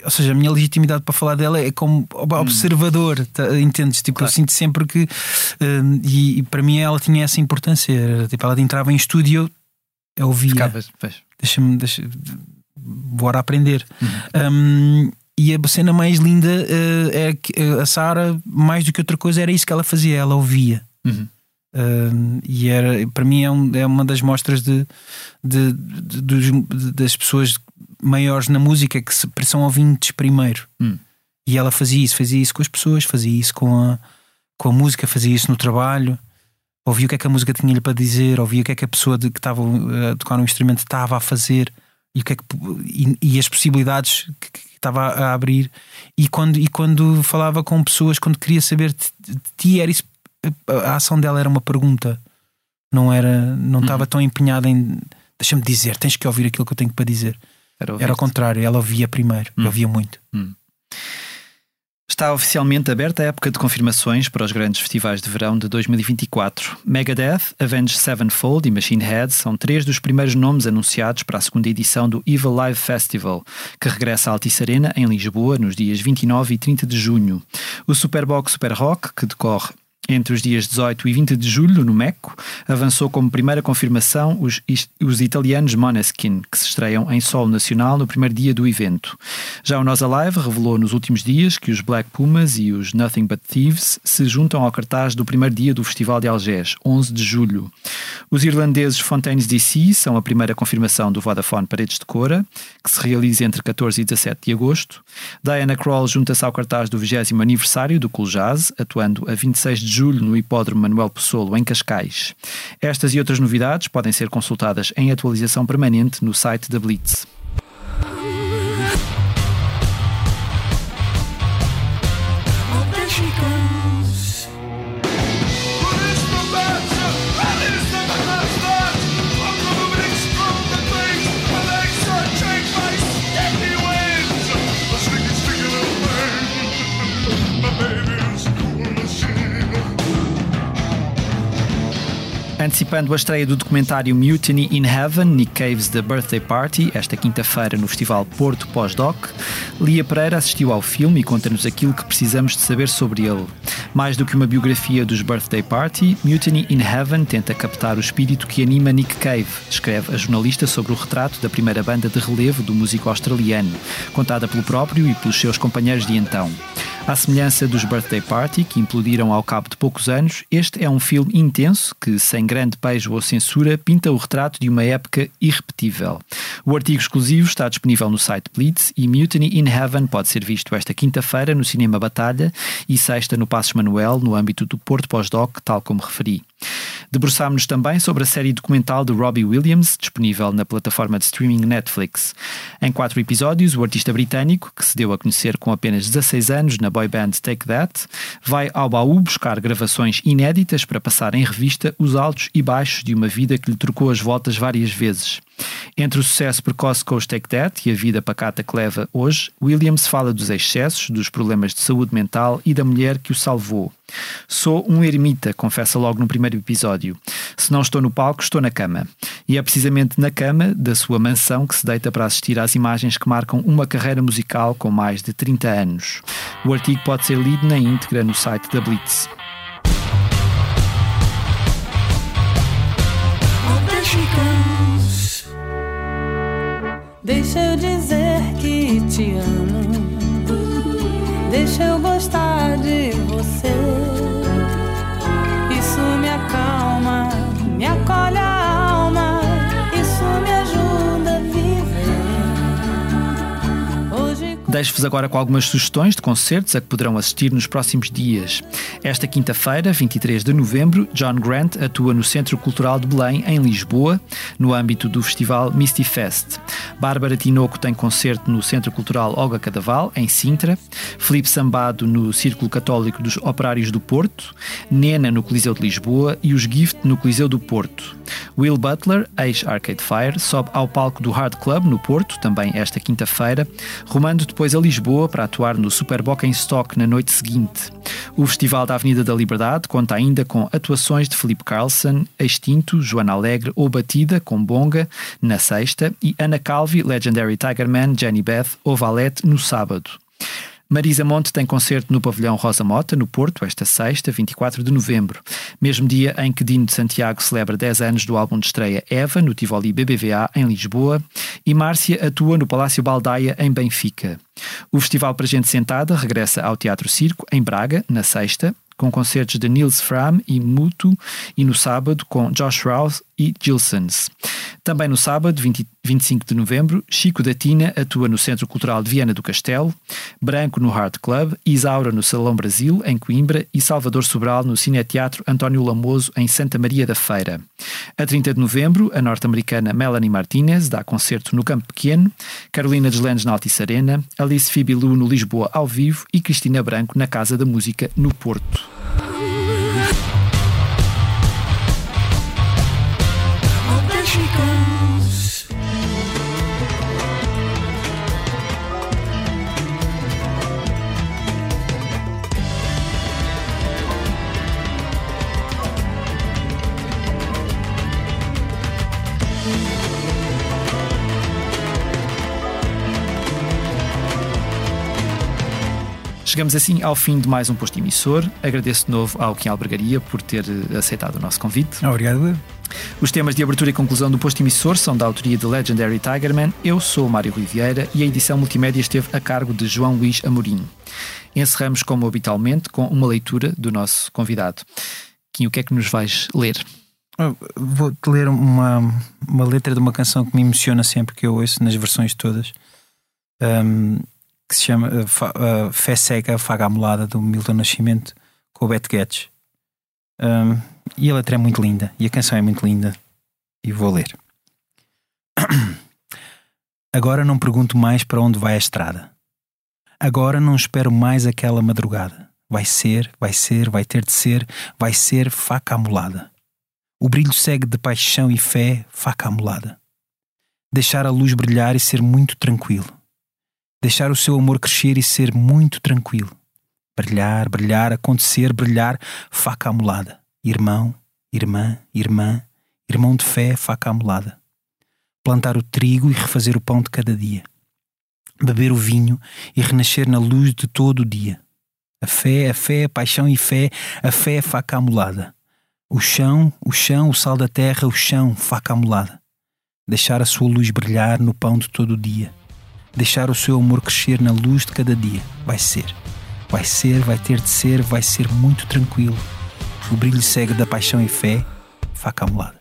ou seja, a minha legitimidade para falar dela é como ob- observador, tá, entendes? Tipo, Claro. eu sinto sempre que um, e, e para mim ela tinha essa importância. Era, Tipo, ela entrava em estúdio, eu ouvia, Ficavas, deixa-me, deixa, bora aprender. Uhum. Um, e a cena mais linda uh, é que uh, a Sara, mais do que outra coisa, era isso que ela fazia, ela ouvia. Uhum. Um, e era, para mim é, um- é uma das mostras de, de- de- de- das pessoas maiores na música que se, são ouvintes primeiro. Hum. E ela fazia isso, fazia isso com as pessoas, fazia isso com a, com a música, fazia isso no trabalho, ouvia o que é que a música tinha-lhe para dizer, ouvia o que é que a pessoa que estava uh, a tocar um instrumento estava a fazer e, o que é que, e, e as possibilidades que, que estava a abrir. E quando, e quando falava com pessoas, quando queria saber de ti, era isso a ação dela era uma pergunta, não era, não estava tão empenhada em deixa-me dizer, tens que ouvir aquilo que eu tenho para dizer. Era, Era ao contrário, ela ouvia primeiro, Hum. ouvia muito. Está oficialmente aberta a época de confirmações para os grandes festivais de verão de 2024. Megadeth, Avenged Sevenfold e Machine Head são três dos primeiros nomes anunciados para a segunda edição do Evil Live Festival, que regressa à Altice Arena em Lisboa nos dias 29 e 30 de junho. O Superbox Super Rock, que decorre entre os dias 18 e 20 de julho, no Meco, avançou como primeira confirmação os, os italianos Måneskin, que se estreiam em solo nacional no primeiro dia do evento. Já o Nós Alive revelou nos últimos dias que os Black Pumas e os Nothing But Thieves se juntam ao cartaz do primeiro dia do Festival de Algés, 11 de julho. Os irlandeses Fontaines DC são a primeira confirmação do Vodafone Paredes de Cora, que se realiza entre 14 e 17 de agosto. Diana Kroll junta-se ao cartaz do 20 aniversário do Cool Jazz, atuando a 26 de julho no Hipódromo Manuel Pessoa, em Cascais. Estas e outras novidades podem ser consultadas em atualização permanente no site da Blitz. Antecipando a estreia do documentário Mutiny in Heaven, Nick Cave's The Birthday Party, esta quinta-feira no Festival Porto Pós-Doc, Lia Pereira assistiu ao filme e conta-nos aquilo que precisamos de saber sobre ele. Mais do que uma biografia dos Birthday Party, Mutiny in Heaven tenta captar o espírito que anima Nick Cave, escreve a jornalista sobre o retrato da primeira banda de relevo do músico australiano, contada pelo próprio e pelos seus companheiros de então. À semelhança dos Birthday Party, que implodiram ao cabo de poucos anos, este é um filme intenso que, sem grande pejo ou censura, pinta o retrato de uma época irrepetível. O artigo exclusivo está disponível no site Blitz e Mutiny in Heaven pode ser visto esta quinta-feira no Cinema Batalha e sexta no Passos Manuel, no âmbito do Porto Pós-Doc, tal como referi. Debruçámos-nos também sobre a série documental de Robbie Williams, disponível na plataforma de streaming Netflix. Em quatro episódios, o artista britânico, que se deu a conhecer com apenas 16 anos na boy band Take That, vai ao baú buscar gravações inéditas para passar em revista os altos e baixos de uma vida que lhe trocou as voltas várias vezes. Entre o sucesso precoce com os Take That e a vida pacata que leva hoje, Williams fala dos excessos, dos problemas de saúde mental e da mulher que o salvou. Sou um ermita, confessa logo no primeiro episódio. Se não estou no palco, estou na cama. E é precisamente na cama da sua mansão que se deita para assistir às imagens que marcam uma carreira musical com mais de 30 anos. O artigo pode ser lido na íntegra no site da Blitz. Deixa eu dizer que te amo. Deixa eu gostar de você. Acalma, me acolhe Deixo-vos agora com algumas sugestões de concertos a que poderão assistir nos próximos dias. Esta quinta-feira, 23 de novembro, John Grant atua no Centro Cultural de Belém, em Lisboa, no âmbito do festival Misty Fest. Bárbara Tinoco tem concerto no Centro Cultural Olga Cadaval, em Sintra. Felipe Sambado no Círculo Católico dos Operários do Porto. Nena no Coliseu de Lisboa e os Gift no Coliseu do Porto. Will Butler, ex-Arcade Fire, sobe ao palco do Hard Club no Porto, também esta quinta-feira, rumando depois depois a Lisboa para atuar no Superboc em Stock na noite seguinte. O Festival da Avenida da Liberdade conta ainda com atuações de Felipe Carlson, Extinto, Joana Alegre ou Batida, com Bonga, na sexta, e Ana Calvi, Legendary Tigerman, Jenny Beth ou Valete no sábado. Marisa Monte tem concerto no Pavilhão Rosa Mota, no Porto, esta sexta, 24 de novembro. Mesmo dia em que Dino de Santiago celebra 10 anos do álbum de estreia Eva, no Tivoli BBVA, em Lisboa. E Márcia atua no Palácio Baldaia, em Benfica. O Festival para Gente Sentada regressa ao Teatro Circo, em Braga, na sexta com concertos de Nils Fram e Mutu, e no sábado com Josh Rouse e Gilsons. Também no sábado, 20, 25 de novembro, Chico da Tina atua no Centro Cultural de Viana do Castelo, Branco no Hard Club, Isaura no Salão Brasil, em Coimbra, e Salvador Sobral no Cineteatro António Lamoso, em Santa Maria da Feira. A 30 de novembro, a norte-americana Melanie Martinez dá concerto no Campo Pequeno, Carolina Deslandes na Altice Arena, Alice Fibilu no Lisboa ao vivo e Cristina Branco na Casa da Música no Porto. Chegamos assim ao fim de mais um posto emissor. Agradeço de novo ao Kim Albergaria por ter eh, aceitado o nosso convite. Obrigado. Os temas de abertura e conclusão do posto emissor são da autoria de Legendary Tigerman. Eu sou o Mário Riviera e a edição multimédia esteve a cargo de João Luís Amorim. Encerramos, como habitualmente, com uma leitura do nosso convidado. Kim, o que é que nos vais ler? Vou-te ler uma, uma letra de uma canção que me emociona sempre que eu ouço nas versões todas. Um, que se chama uh, Fé Cega, Faga Amolada, do Milton Nascimento, com o Beth Guedes. Um, e a letra é muito linda, e a canção é muito linda, e vou ler. Agora não pergunto mais para onde vai a estrada. Agora não espero mais aquela madrugada. Vai ser, vai ser, vai ter de ser, vai ser faca amolada. O brilho segue de paixão e fé, faca amolada. Deixar a luz brilhar e ser muito tranquilo deixar o seu amor crescer e ser muito tranquilo. Brilhar, brilhar, acontecer, brilhar, faca amolada. Irmão, irmã, irmã, irmão de fé, faca amolada. Plantar o trigo e refazer o pão de cada dia. Beber o vinho e renascer na luz de todo o dia. A fé, a fé, a paixão e fé, a fé, faca amolada. O chão, o chão, o sal da terra, o chão, faca amolada. Deixar a sua luz brilhar no pão de todo o dia deixar o seu amor crescer na luz de cada dia. Vai ser. Vai ser, vai ter de ser, vai ser muito tranquilo. O brilho cego da paixão e fé, faca amolada.